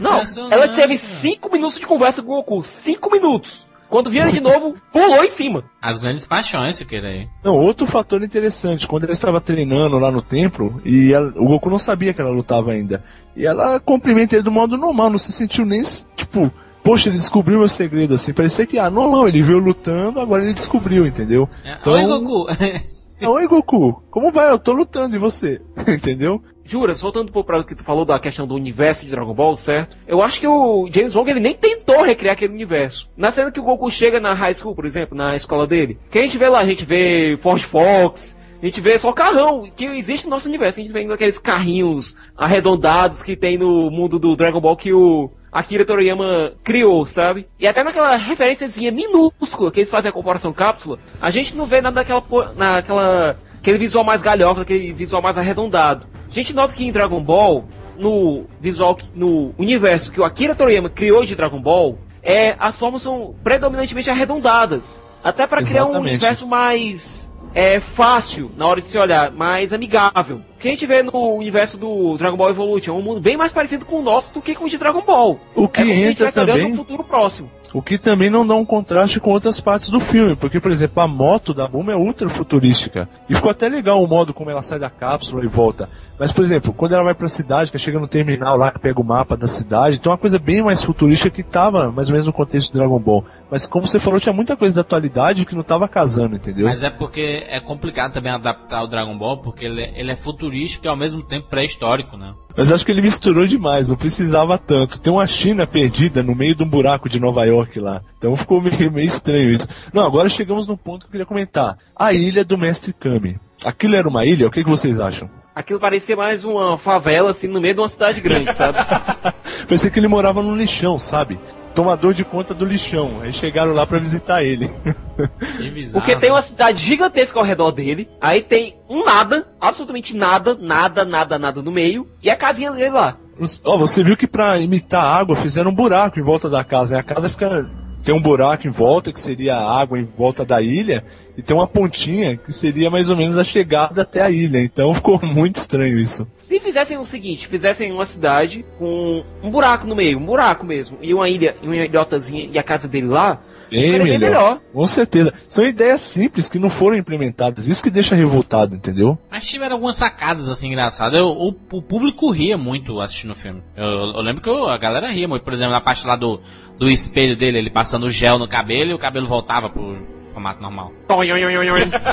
Não, ela teve cara. 5 minutos de conversa com o Goku. 5 minutos. Quando ele de novo, pulou em cima. As grandes paixões, se queira aí. Não, outro fator interessante, quando ela estava treinando lá no templo, e ela- o Goku não sabia que ela lutava ainda. E ela cumprimenta ele do modo normal, não se sentiu nem, tipo, poxa, ele descobriu meu segredo, assim. Parecia que, ah, normal, ele viu eu lutando, agora ele descobriu, entendeu? É, Então- Oi, Goku. Oi, Goku, como vai? Eu tô lutando, e você? entendeu? Jura, voltando para o que tu falou da questão do universo de Dragon Ball, certo? Eu acho que o James Wong ele nem tentou recriar aquele universo. Na cena que o Goku chega na high school, por exemplo, na escola dele, que a gente vê lá, a gente vê Ford Fox, a gente vê só carrão que existe no nosso universo. A gente vê aqueles carrinhos arredondados que tem no mundo do Dragon Ball que o Akira Toriyama criou, sabe? E até naquela referênciazinha minúscula que eles fazem a comparação cápsula, a gente não vê nada daquela naquela aquele visual mais galhofa, aquele visual mais arredondado. A gente nota que em Dragon Ball, no visual, no universo que o Akira Toriyama criou de Dragon Ball, é, as formas são predominantemente arredondadas. Até para criar um universo mais é, fácil na hora de se olhar, mais amigável. O que a gente vê no universo do Dragon Ball Evolution é um mundo bem mais parecido com o nosso do que com o de Dragon Ball. O que é a entra também- no futuro próximo. O que também não dá um contraste com outras partes do filme, porque, por exemplo, a moto da Buma é ultra futurística. E ficou até legal o modo como ela sai da cápsula e volta. Mas, por exemplo, quando ela vai pra cidade, que chega no terminal lá, que pega o mapa da cidade, então é uma coisa bem mais futurística que tava mais ou menos no contexto do Dragon Ball. Mas como você falou, tinha muita coisa da atualidade que não tava casando, entendeu? Mas é porque é complicado também adaptar o Dragon Ball, porque ele, é- ele é futurístico e ao mesmo tempo pré-histórico, né? Mas acho que ele misturou demais, não precisava tanto. Tem uma China perdida no meio de um buraco de Nova York lá. Então ficou meio, meio estranho isso. Não, agora chegamos num ponto que eu queria comentar. A ilha do Mestre Kami. Aquilo era uma ilha? O que, que vocês acham? Aquilo parecia mais uma favela, assim, no meio de uma cidade grande, sabe? Pensei que ele morava num lixão, sabe? Tomador de conta do lixão. Aí chegaram lá pra visitar ele. Porque tem uma cidade gigantesca ao redor dele, aí tem um nada, absolutamente nada, nada, nada, nada no meio, e a casinha dele lá. Ó, você viu que pra imitar água fizeram um buraco em volta da casa, né? A casa fica. Tem um buraco em volta, que seria a água em volta da ilha, e tem uma pontinha que seria mais ou menos a chegada até a ilha. Então ficou muito estranho isso. Se fizessem o seguinte, fizessem uma cidade com um buraco no meio, um buraco mesmo, e uma ilha, e uma ilhotazinha e a casa dele lá, Bem melhor. melhor. Com certeza. São ideias simples que não foram implementadas. Isso que deixa revoltado, entendeu? Mas tiveram algumas sacadas assim engraçadas. Eu- o, o público ria muito assistindo o filme. Eu, eu lembro que eu- a galera ria muito. Por exemplo, na parte lá do, do espelho dele, ele passando gel no cabelo e o cabelo voltava pro formato normal.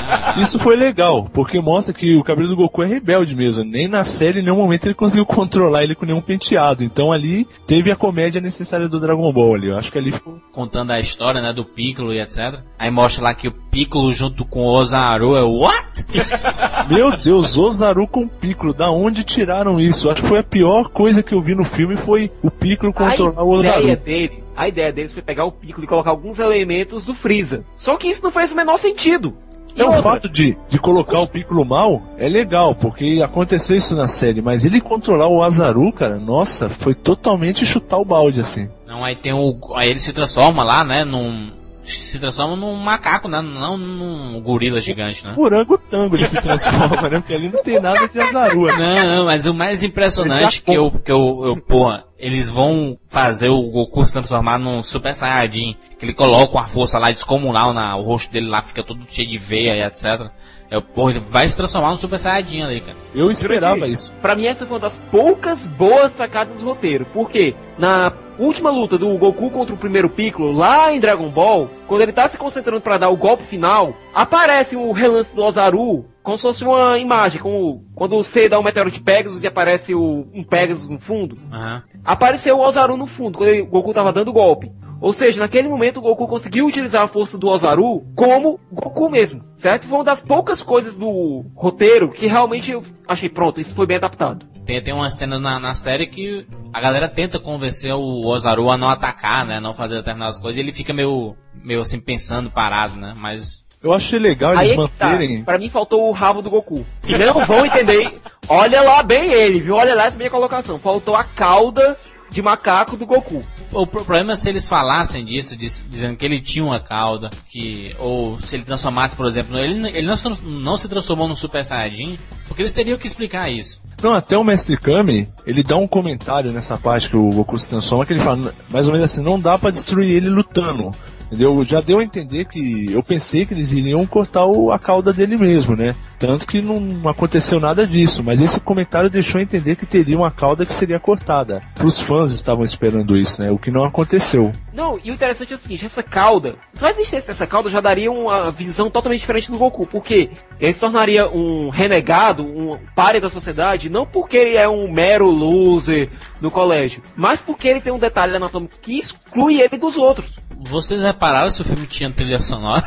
Isso foi legal, porque mostra que o cabelo do Goku é rebelde mesmo. Nem na série, em nenhum momento ele conseguiu controlar ele com nenhum penteado. Então ali teve a comédia necessária do Dragon Ball ali. Eu acho que ali ficou. Contando a história, né, do Piccolo e etc. Aí mostra lá que o Piccolo junto com o Ozaru é what? Meu Deus, Ozaru com Piccolo, da onde tiraram isso? Acho que foi a pior coisa que eu vi no filme foi o Piccolo controlar o a ideia Ozaru. dele, a ideia deles foi pegar o Piccolo e colocar alguns elementos do Freeza. Só que isso não faz o menor sentido. E o fato de, de colocar o Piccolo mal é legal, porque aconteceu isso na série, mas ele controlar o Azaru, cara, nossa, foi totalmente chutar o balde, assim. Não, aí tem o. Aí ele se transforma lá, né, num. Se transforma num macaco, né? Não num gorila gigante, né? Morango tango ele se transforma, né? Porque ali não tem nada de Azaru. Né? Não, não, mas o mais impressionante que eu, que eu, eu, porra, eles vão fazer o Goku se transformar num Super Saiyajin, que ele coloca uma força lá descomunal na, o rosto dele lá fica todo cheio de veia e etc. É, porra, ele vai se transformar num Super Saiyajin ali, cara. Eu esperava isso. Pra mim essa foi uma das poucas boas sacadas do roteiro. Por quê? Na última luta do Goku contra o primeiro Piccolo, lá em Dragon Ball, quando ele tá se concentrando para dar o golpe final, aparece o relance do Ozaru como se fosse uma imagem, como quando você dá um meteoro de Pegasus e aparece o, um Pegasus no fundo. Uhum. Apareceu o Ozaru no fundo, quando o Goku tava dando o golpe. Ou seja, naquele momento o Goku conseguiu utilizar a força do Ozaru como Goku mesmo, certo? Foi uma das poucas coisas do roteiro que realmente eu achei pronto, isso foi bem adaptado. Tem, tem uma cena na, na série que a galera tenta convencer o Ozaru a não atacar, né? Não fazer determinadas coisas e ele fica meio, meio assim pensando, parado, né? Mas eu achei legal eles Aí é que tá. manterem. Pra mim faltou o rabo do Goku. E não vão entender. Olha lá bem ele, viu? Olha lá essa minha colocação. Faltou a cauda de macaco do Goku. O pro- problema é se eles falassem disso, diz- dizendo que ele tinha uma cauda, que ou se ele transformasse, por exemplo, ele, ele não, se- não se transformou num Super Saiyajin, porque eles teriam que explicar isso. Não, até o Mestre Kami, ele dá um comentário nessa parte que o Goku se transforma, que ele fala, mais ou menos assim, não dá pra destruir ele lutando. Entendeu? Já deu a entender que eu pensei que eles iriam cortar o- a cauda dele mesmo, né? Tanto que não aconteceu nada disso, mas esse comentário deixou a entender que teria uma cauda que seria cortada. Os fãs estavam esperando isso, né? O que não aconteceu. Não, e o interessante é o seguinte, essa cauda, se não existisse essa cauda, já daria uma visão totalmente diferente do Goku, porque ele se tornaria um renegado, um páreo da sociedade, não porque ele é um mero loser no colégio, mas porque ele tem um detalhe anatômico que exclui ele dos outros. Vocês repararam se o filme tinha trilha sonora?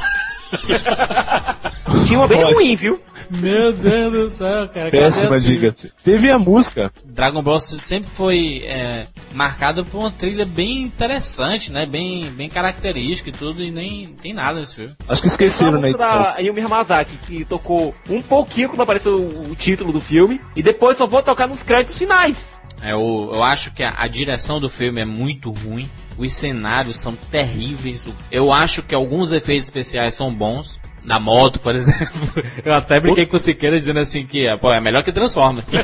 Tinha uma bem ruim, viu? Meu Deus do céu, cara. Péssima, diga-se. Teve a música. Dragon Ball sempre foi é, marcado por uma trilha bem interessante, né? Bem, bem característica e tudo, e nem tem nada nesse filme. Acho que esqueceram na música edição. da Yumi Hamazaki, que tocou um pouquinho quando apareceu o título do filme, e depois só vou tocar nos créditos finais. É, eu, eu acho que a, a direção do filme é muito ruim. Os cenários são terríveis. Eu acho que alguns efeitos especiais são bons. Na moto, por exemplo. Eu até brinquei com o Siqueira dizendo assim que pô, é melhor que Transformers.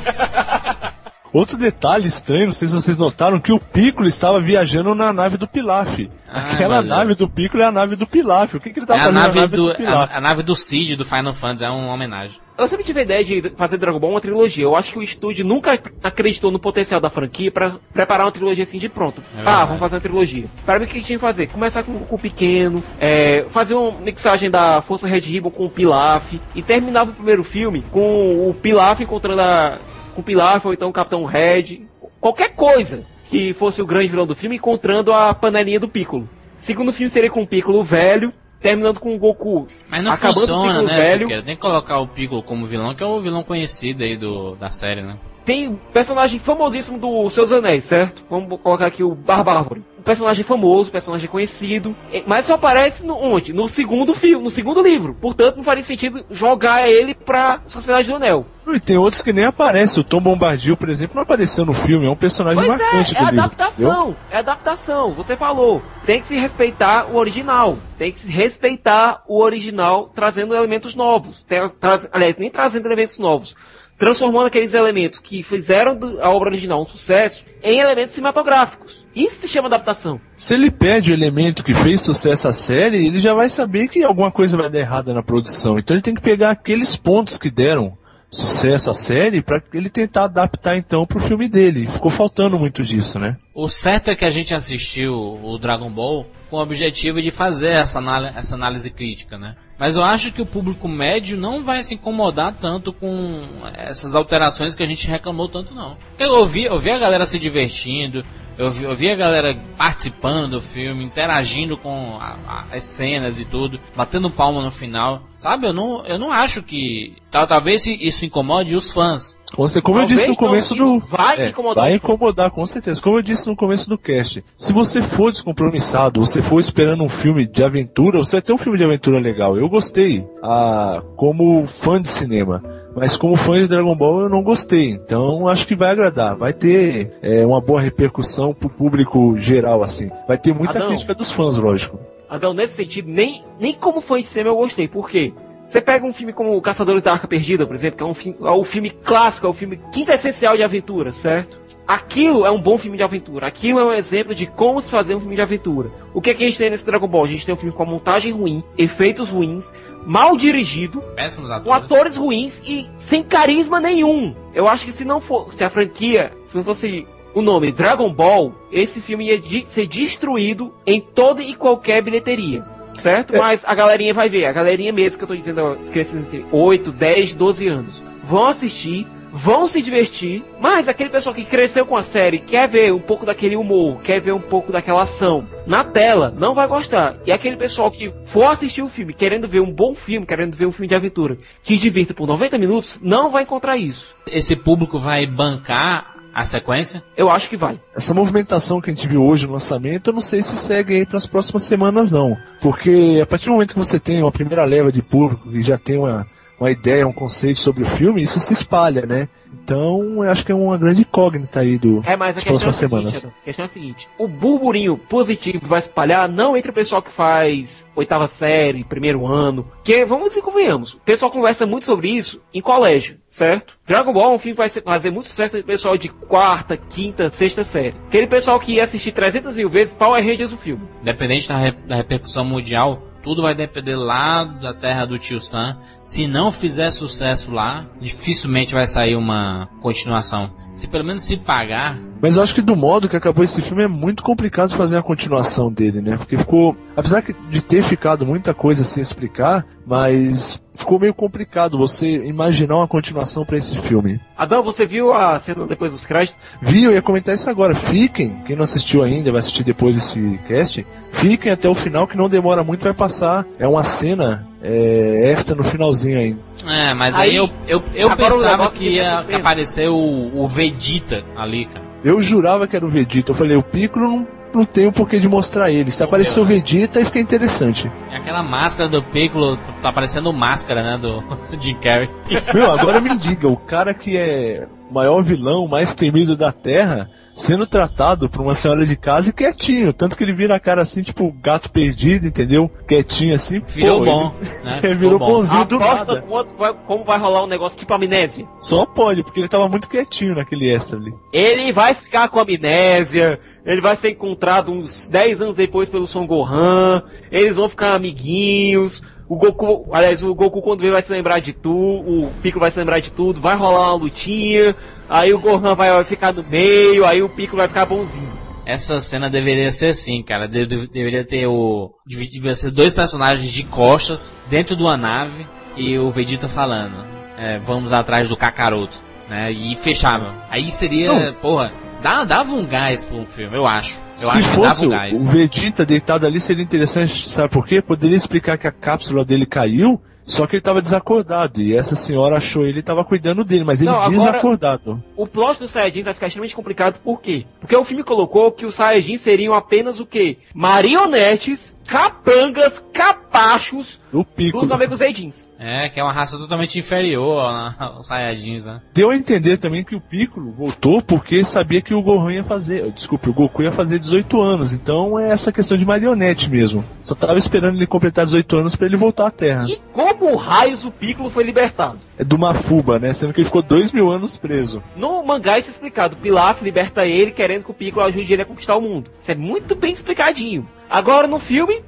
Outro detalhe estranho, não sei se vocês notaram, que o Piccolo estava viajando na nave do Pilaf. Ah, Aquela meu nave do Piccolo é a nave do Pilaf. O que, que ele tá É a fazendo na nave, do, do, Pilaf? a, a nave do Cid do Final Fantasy, é uma homenagem. Eu sempre tive a ideia de fazer Dragon Ball uma trilogia. Eu acho que o estúdio nunca acreditou no potencial da franquia pra preparar uma trilogia assim de pronto. É ah, vamos fazer uma trilogia. Para mim, o que tinha que fazer? Começar com o pequeno, é, fazer uma mixagem da Força Red Ribbon com o Pilaf, e terminava o primeiro filme com o Pilaf encontrando a. com o Pilaf ou então o Capitão Red. Qualquer coisa que fosse o grande vilão do filme encontrando a panelinha do Piccolo. Segundo filme seria com o Piccolo velho, terminando com o Goku. Mas não acabando com o funciona, Piccolo né, velho. Tem que colocar o Piccolo como vilão, que é o vilão conhecido aí do, da série, né? Tem personagem famosíssimo do Seus Anéis, certo? Vamos colocar aqui o Barbárvore. Um personagem famoso, personagem conhecido, eh, mas só aparece no, onde? No segundo filme, no segundo livro. Portanto, não faria sentido jogar ele pra Sociedade do Anel. E tem outros que nem aparecem. O Tom Bombadil, por exemplo, não apareceu no filme. É um personagem Pois marcante é, é do livro. adaptação, é adaptação. Você falou, tem que se respeitar o original, tem que se respeitar o original, trazendo elementos novos. Tra- aliás, nem trazendo elementos novos, transformando aqueles elementos que fizeram a obra original um sucesso em elementos cinematográficos. Isso se chama adaptação. Se ele perde o elemento que fez sucesso à série, ele já vai saber que alguma coisa vai dar errada na produção. Então ele tem que pegar aqueles pontos que deram sucesso à série para ele tentar adaptar então pro filme dele. Ficou faltando muito disso, né? O certo é que a gente assistiu o Dragon Ball com o objetivo de fazer essa, essa análise crítica, né? Mas eu acho que o público médio não vai se incomodar tanto com essas alterações que a gente reclamou tanto, não. Eu ouvi, eu vi a galera se divertindo, Eu vi, eu vi a galera participando do filme, interagindo com a- a- as cenas e tudo, batendo palma no final. Sabe, eu não, eu não acho que. tal- Talvez isso incomode os fãs. Você, como eu Talvez disse no começo do. vai É, incomodar Vai incomodar, com certeza. Como eu disse no começo do cast. Se você for descompromissado, você for esperando um filme de aventura, você vai ter um filme de aventura legal. Eu gostei. Ah, como fã de cinema. Mas como fã de Dragon Ball eu não gostei. Então acho que vai agradar. Vai ter é, uma boa repercussão pro público geral, assim. Vai ter muita Adão. crítica dos fãs, lógico. Adão, nesse sentido, nem, nem como fã de cinema eu gostei. Por quê? Você pega um filme como Caçadores da Arca Perdida, por exemplo, que é um filme, é o filme clássico, é o filme quintessencial de aventura, certo? Aquilo é um bom filme de aventura. Aquilo é um exemplo de como se fazer um filme de aventura. O que, é que a gente tem nesse Dragon Ball? A gente tem um filme com a montagem ruim, efeitos ruins, mal dirigido, Péssimos com atores. atores ruins e sem carisma nenhum. Eu acho que se não fosse a franquia, se não fosse o nome Dragon Ball, esse filme ia de- ser destruído em toda e qualquer bilheteria. Certo? É. Mas a galerinha vai ver, a galerinha mesmo que eu tô dizendo, crianças entre 8, 10, 12 anos, vão assistir, vão se divertir, mas aquele pessoal que cresceu com a série, quer ver um pouco daquele humor, quer ver um pouco daquela ação na tela, não vai gostar. E aquele pessoal que for assistir o filme, querendo ver um bom filme, querendo ver um filme de aventura, que divirta por 90 minutos, não vai encontrar isso. Esse público vai bancar a sequência? Eu acho que vai. Essa movimentação que a gente viu hoje no lançamento, eu não sei se segue aí para as próximas semanas não. Porque a partir do momento que você tem uma primeira leva de público que já tem uma, uma ideia, um conceito sobre o filme, isso se espalha, né? Então, eu acho que é uma grande incógnita aí do, É, mas a das questão é, a próximas seguinte, semanas. Adam, a questão é a seguinte: o burburinho positivo vai espalhar não entre o pessoal que faz oitava série, primeiro ano, que vamos dizer convenhamos, o pessoal conversa muito sobre isso em colégio, certo? Dragon Ball é um filme que vai ser- fazer muito sucesso entre o pessoal de quarta, quinta, sexta série. Aquele pessoal que ia assistir 300 mil vezes Power Rangers o filme. Independente da, re- da repercussão mundial, tudo vai depender lá da terra do tio Sam. Se não fizer sucesso lá, dificilmente vai sair uma continuação. Se pelo menos se pagar, Mas eu acho que do modo que acabou esse filme é muito complicado fazer a continuação dele, né? Porque ficou, apesar que- de ter ficado muita coisa sem explicar, mas ficou meio complicado você imaginar uma continuação para esse filme. Adão, você viu a cena depois dos créditos? Vi, eu ia comentar isso agora. Fiquem, quem não assistiu ainda, vai assistir depois desse cast, fiquem até o final que não demora muito, vai passar. É uma cena é, extra no finalzinho ainda. É, mas aí, Aí, eu, eu, eu pensava que que ia cena- aparecer o, o Vegeta ali, cara. Eu jurava que era o Vegeta. Eu falei, o Piccolo não, não tem o porquê de mostrar ele. Se Não aparecer o né? Vegeta, aí fica interessante. E aquela máscara do Piccolo, tá parecendo máscara, né, do Jim Carrey. Meu, agora me diga, o cara que é o maior vilão, mais temido da Terra, sendo tratado por uma senhora de casa e quietinho. Tanto que ele vira a cara assim, tipo, gato perdido, entendeu? Quietinho assim. Virou pô, bom, né? Ele Ficou virou bom. bonzinho do Aposta nada. quanto vai- como vai rolar um negócio tipo amnésia. Só pode, porque ele tava muito quietinho naquele extra ali. Ele vai ficar com amnésia, ele vai ser encontrado uns 10 anos depois pelo Son Gohan, eles vão ficar amiguinhos, o Goku, aliás, o Goku quando vê vai se lembrar de tudo, o Piccolo vai se lembrar de tudo, vai rolar uma lutinha, aí o Gohan vai ficar no meio, aí o Piccolo vai ficar bonzinho. Essa cena deveria ser assim, cara. De- de- deveria ter o. deve- Deveria ser dois personagens de costas dentro de uma nave e o Vegeta falando. é, vamos atrás do Kakaroto. Né? E fechava. Aí seria. Não. Porra, dá, dava um gás pra um filme, eu acho. Eu Se acho que fosse um o, gás. o Vegeta deitado ali, seria interessante, sabe por quê? Poderia explicar que a cápsula dele caiu, só que ele tava desacordado. E essa senhora achou ele e tava cuidando dele, mas ele Não, agora- desacordado. O plot dos Saiyajins vai ficar extremamente complicado, por quê? Porque o filme colocou que os Saiyajins seriam apenas o quê? Marionetes, capangas, capachos O pico. dos amigos Saiyajins. É, que é uma raça totalmente inferior ao- aos Saiyajins, né? Deu a entender também que o Piccolo voltou porque sabia que o Gohan ia fazer. Desculpe, o Goku ia fazer 18 anos. Então é essa questão de marionete mesmo. Só tava esperando ele completar 18 anos pra ele voltar à Terra. E como raios o Piccolo foi libertado? É do Mafuba, né? Sendo que ele ficou dois mil anos preso. No mangá isso é explicado. Pilaf liberta ele querendo que o Piccolo ajude ele a conquistar o mundo. Isso é muito bem explicadinho. Agora no filme,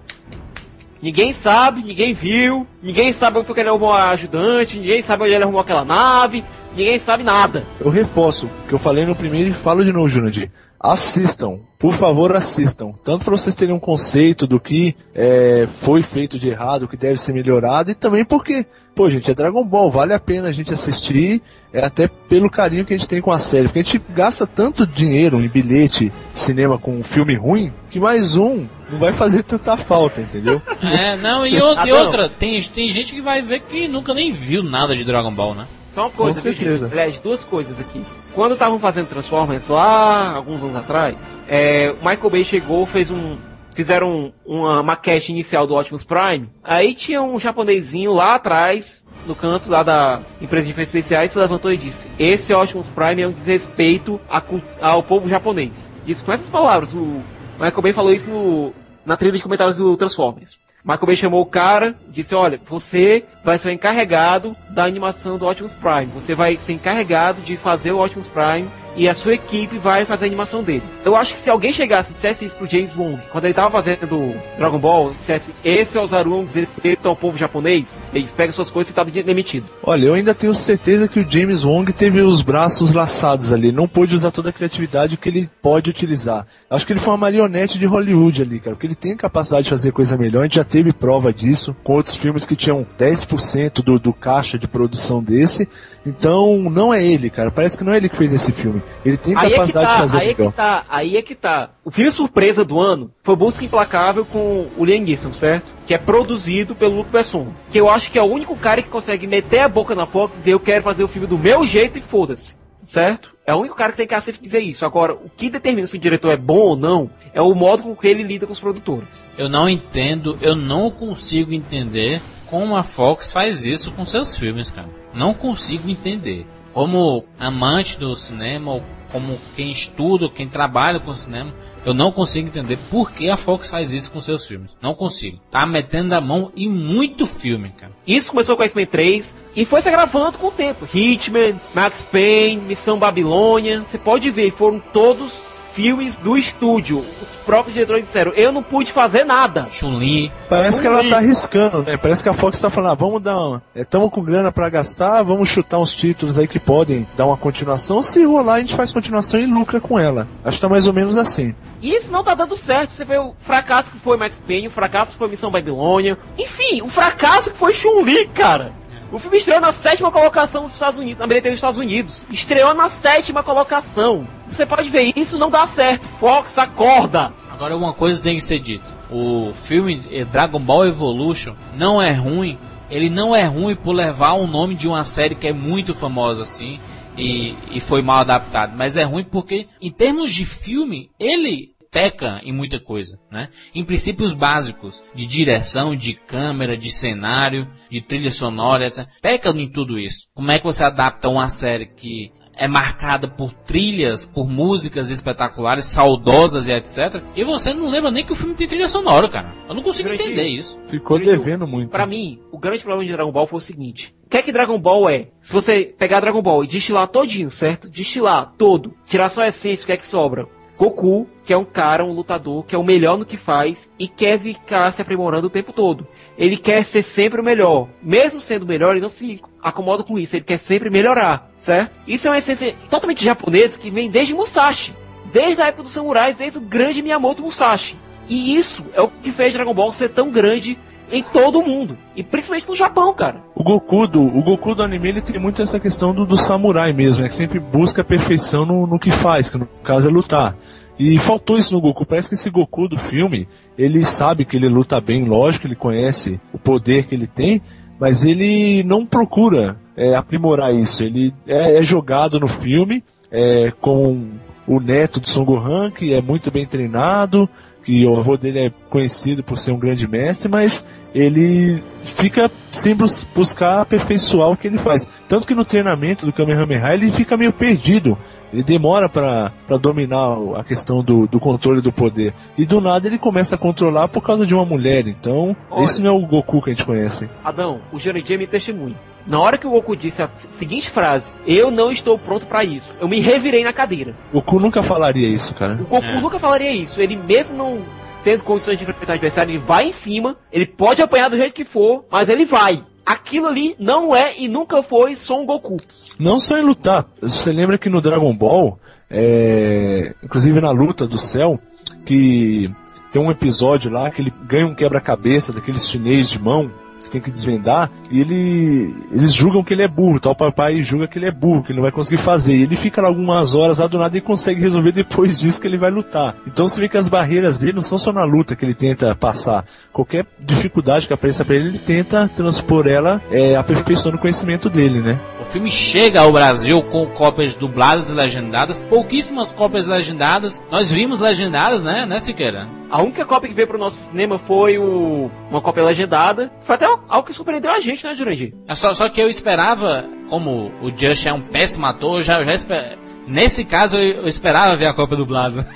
ninguém sabe, ninguém viu, ninguém sabe onde foi que ele arrumou a ajudante, ninguém sabe onde ele arrumou aquela nave. ninguém sabe nada. Eu reforço o que eu falei no primeiro e falo de novo, Jurandir. Assistam, por favor, assistam. Tanto para vocês terem um conceito do que é, foi feito de errado, o que deve ser melhorado, e também porque, pô, gente, é Dragon Ball, vale a pena a gente assistir, é até pelo carinho que a gente tem com a série. Porque a gente gasta tanto dinheiro em bilhete, cinema com um filme ruim, que mais um não vai fazer tanta falta, entendeu? É, não, e, outra, e outra tem, tem gente que vai ver que nunca nem viu nada de Dragon Ball, né? Só uma coisa, Com certeza. viu? Aliás, duas coisas aqui. Quando estavam fazendo Transformers lá, alguns anos atrás, é, o Michael Bay chegou, fez um. Fizeram uma maquete inicial do Optimus Prime. Aí tinha um japonesinho lá atrás, no canto lá da empresa de efeitos especiais, se levantou e disse: Esse Optimus Prime é um desrespeito a ao povo japonês. Isso com essas palavras. O Michael Bay falou isso no, na trilha de comentários do Transformers. Michael Bay chamou o cara, disse: Olha, você vai ser encarregado da animação do Optimus Prime. Você vai ser encarregado de fazer o Optimus Prime e a sua equipe vai fazer a animação dele. Eu acho que se alguém chegasse e dissesse isso pro James Wong, quando ele tava fazendo Dragon Ball, dissesse: Esse é o Zaru, um desrespeito ao povo japonês, eles pegam suas coisas e tá de- demitido. Olha, eu ainda tenho certeza que o James Wong teve os braços laçados ali, não pôde usar toda a criatividade que ele pode utilizar. Acho que ele foi uma marionete de Hollywood ali, cara, porque ele tem capacidade de fazer coisa melhor, a gente já teve prova disso, com outros filmes que tinham 10% do, do caixa de produção desse, então não é ele, cara, parece que não é ele que fez esse filme. Ele tem Aí é capacidade de tá, fazer aí é que melhor. tá, aí é que tá. O filme surpresa do ano foi Busca Implacável com o Liam Neeson, certo? Que é produzido pelo Luc Besson. Que eu acho que é o único cara que consegue meter a boca na Fox e dizer eu quero fazer o filme do meu jeito e foda-se. Certo? É o único cara que tem de dizer isso. Agora, o que determina se o diretor é bom ou não é o modo com que ele lida com os produtores. Eu não entendo, eu não consigo entender como a Fox faz isso com seus filmes, cara. Não consigo entender. Como amante do cinema, ou como quem estuda, quem trabalha com cinema, eu não consigo entender por que a Fox faz isso com seus filmes. Não consigo. Tá metendo a mão em muito filme, cara. Isso começou com X-Men 3 e foi se agravando com o tempo. Hitman, Max Payne, Missão Babilônia. Você pode ver, foram todos filmes do estúdio. Os próprios diretores disseram: Eu não pude fazer nada. Chun-Li, Parece que ela tá arriscando, né? Parece que a Fox tá falando, ah, vamos dar uma. Estamos com grana pra gastar, vamos chutar uns títulos aí que podem dar uma continuação. Se rolar, a gente faz continuação e lucra com ela. Acho que tá mais ou menos assim. E isso não tá dando certo. Você vê o fracasso que foi Max Payne, o fracasso que foi Missão Babilônia. Enfim, o fracasso que foi Chun-Li, cara. O filme estreou na sétima colocação dos Estados Unidos, na bilheteria dos Estados Unidos. Estreou na sétima colocação. Você pode ver, isso não dá certo. Fox, acorda. Agora uma coisa tem que ser dita. O filme eh, Dragon Ball Evolution não é ruim. Ele não é ruim por levar o nome de uma série que é muito famosa assim e, e foi mal adaptado. Mas é ruim porque, em termos de filme, ele peca em muita coisa, né? Em princípios básicos de direção, de câmera, de cenário, de trilha sonora, etc. Peca em tudo isso. Como é que você adapta uma série que é marcada por trilhas, por músicas espetaculares, saudosas e etc. E você não lembra nem que o filme tem trilha sonora, cara. Eu não consigo Grande- entender isso. Ficou Gente, devendo muito. Pra mim, o grande problema de Dragon Ball foi o seguinte. O que é que Dragon Ball é? Se você pegar Dragon Ball e destilar todinho, certo? Destilar todo, tirar só a essência, o que é que sobra? Goku, que é um cara, um lutador, que é o melhor no que faz e quer ficar se aprimorando o tempo todo. Ele quer ser sempre o melhor. Mesmo sendo o melhor, ele não se acomoda com isso. Ele quer sempre melhorar, certo? Isso é uma essência totalmente japonesa que vem desde Musashi. Desde a época dos samurais, desde o grande Miyamoto Musashi. E isso é o que fez Dragon Ball ser tão grande em todo o mundo. E principalmente no Japão, cara. O Goku do, o Goku do anime ele tem muito essa questão do, do samurai mesmo, né? Que sempre busca a perfeição no, no que faz, que no caso é lutar. E faltou isso no Goku. Parece que esse Goku do filme, ele sabe que ele luta bem, lógico, ele conhece o poder que ele tem, mas ele não procura é, aprimorar isso. Ele é, é jogado no filme é, com o neto de Son Gohan, que é muito bem treinado, que o avô dele é conhecido por ser um grande mestre, mas ele fica sem bus- buscar aperfeiçoar o que ele faz. Tanto que no treinamento do Kamehameha ele fica meio perdido. Ele demora pra dominar a questão do, do controle do poder. E do nada ele começa a controlar por causa de uma mulher. Então, Olha. esse não é o Goku que a gente conhece. Adão, o Johnny me testemunha. Na hora que o Goku disse a seguinte frase, eu não estou pronto pra isso. Eu me revirei na cadeira. Goku nunca falaria isso, cara. O Goku É. nunca falaria isso. Ele mesmo não tendo condições de enfrentar o adversário, ele vai em cima, ele pode apanhar do jeito que for, mas ele vai. aquilo ali não é e nunca foi Son Goku. Não só em lutar. Você lembra que no Dragon Ball, é, inclusive na luta do céu, que tem um episódio lá que ele ganha um quebra-cabeça daqueles chinês de mão tem que desvendar, e ele, eles julgam que ele é burro, tal papai julga que ele é burro, que ele não vai conseguir fazer. E ele fica algumas horas lá do nada e consegue resolver depois disso que ele vai lutar. Então você vê que as barreiras dele não são só na luta que ele tenta passar. Qualquer dificuldade que apareça para ele, ele tenta transpor ela é, aperfeiçoando o conhecimento dele, né? O filme chega ao Brasil com cópias dubladas e legendadas, pouquíssimas cópias legendadas. Nós vimos legendadas, né, né, Siqueira? A única cópia que veio pro nosso cinema foi o, uma cópia legendada. Foi até algo que surpreendeu a gente, né, Jurandir? É só, só que eu esperava, como o Just é um péssimo ator, eu já, já esper... Nesse caso eu, eu, esperava ver a cópia dublada.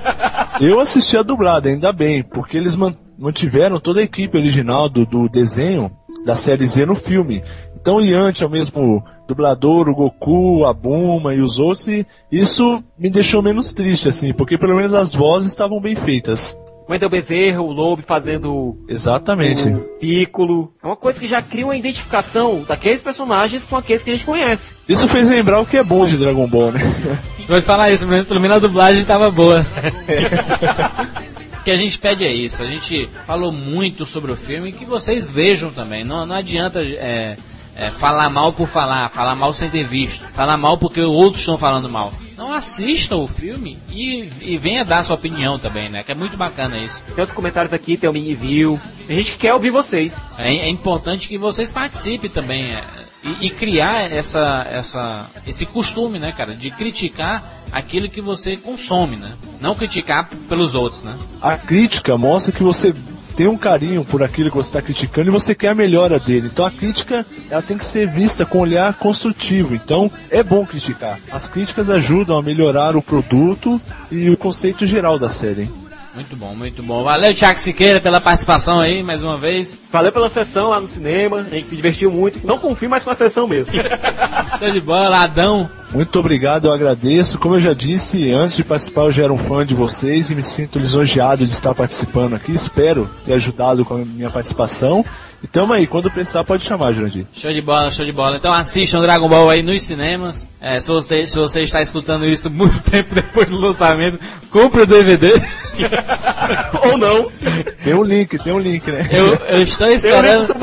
eu assisti a dublada, ainda bem, porque eles mantiveram toda a equipe original do, do desenho da série Z no filme. Então Yanti é o mesmo dublador, o Goku, a Buma e os outros, e isso me deixou menos triste, assim, porque pelo menos as vozes estavam bem feitas. Wendel Bezerra, o Lobo fazendo. Exatamente. O Piccolo. É uma coisa que já cria uma identificação daqueles personagens com aqueles que a gente conhece. Isso fez lembrar o que é bom de Dragon Ball, né? Vou falar isso, pelo menos a dublagem estava boa. O que a gente pede é isso. A gente falou muito sobre o filme que vocês vejam também. Não, não adianta é, é, falar mal por falar, falar mal sem ter visto, falar mal porque outros estão falando mal. Não assista o filme e, e venha dar sua opinião também, né? Que é muito bacana isso. Tem os comentários aqui, tem o mini view. A gente quer ouvir vocês. É, é importante que vocês participem também. É, e, e, criar essa, essa, esse costume, né, cara, de criticar aquilo que você consome, né? Não criticar pelos outros, né? A crítica mostra que você tem um carinho por aquilo que você está criticando e você quer a melhora dele. Então a crítica ela tem que ser vista com um olhar construtivo. Então é bom criticar. As críticas ajudam a melhorar o produto e o conceito geral da série. Muito bom, muito bom. Valeu, Thiago Siqueira, pela participação aí, mais uma vez. Valeu pela sessão lá no cinema, a gente se divertiu muito. Não com o filme, mas com a sessão mesmo. Show de bola, Adão. Muito obrigado, eu agradeço. Como eu já disse, antes de participar, eu já era um fã de vocês e me sinto lisonjeado de estar participando aqui. Espero ter ajudado com a minha participação. E tamo aí, quando precisar pode chamar, Jurandir. Show de bola, show de bola. Então assistam Dragon Ball aí nos cinemas. É, se, você, se você está escutando isso muito tempo depois do lançamento, compre o DVD. Ou não. Tem um link, tem um link, né? Eu, eu estou esperando.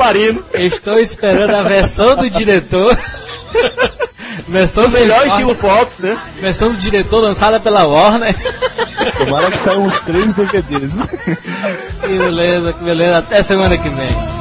Eu estou esperando a versão do diretor. Versão melhor estilo Fox, né? Versão do diretor lançada pela Warner. Tomara que saiam uns três DVDs. Que beleza, que beleza. Até semana que vem.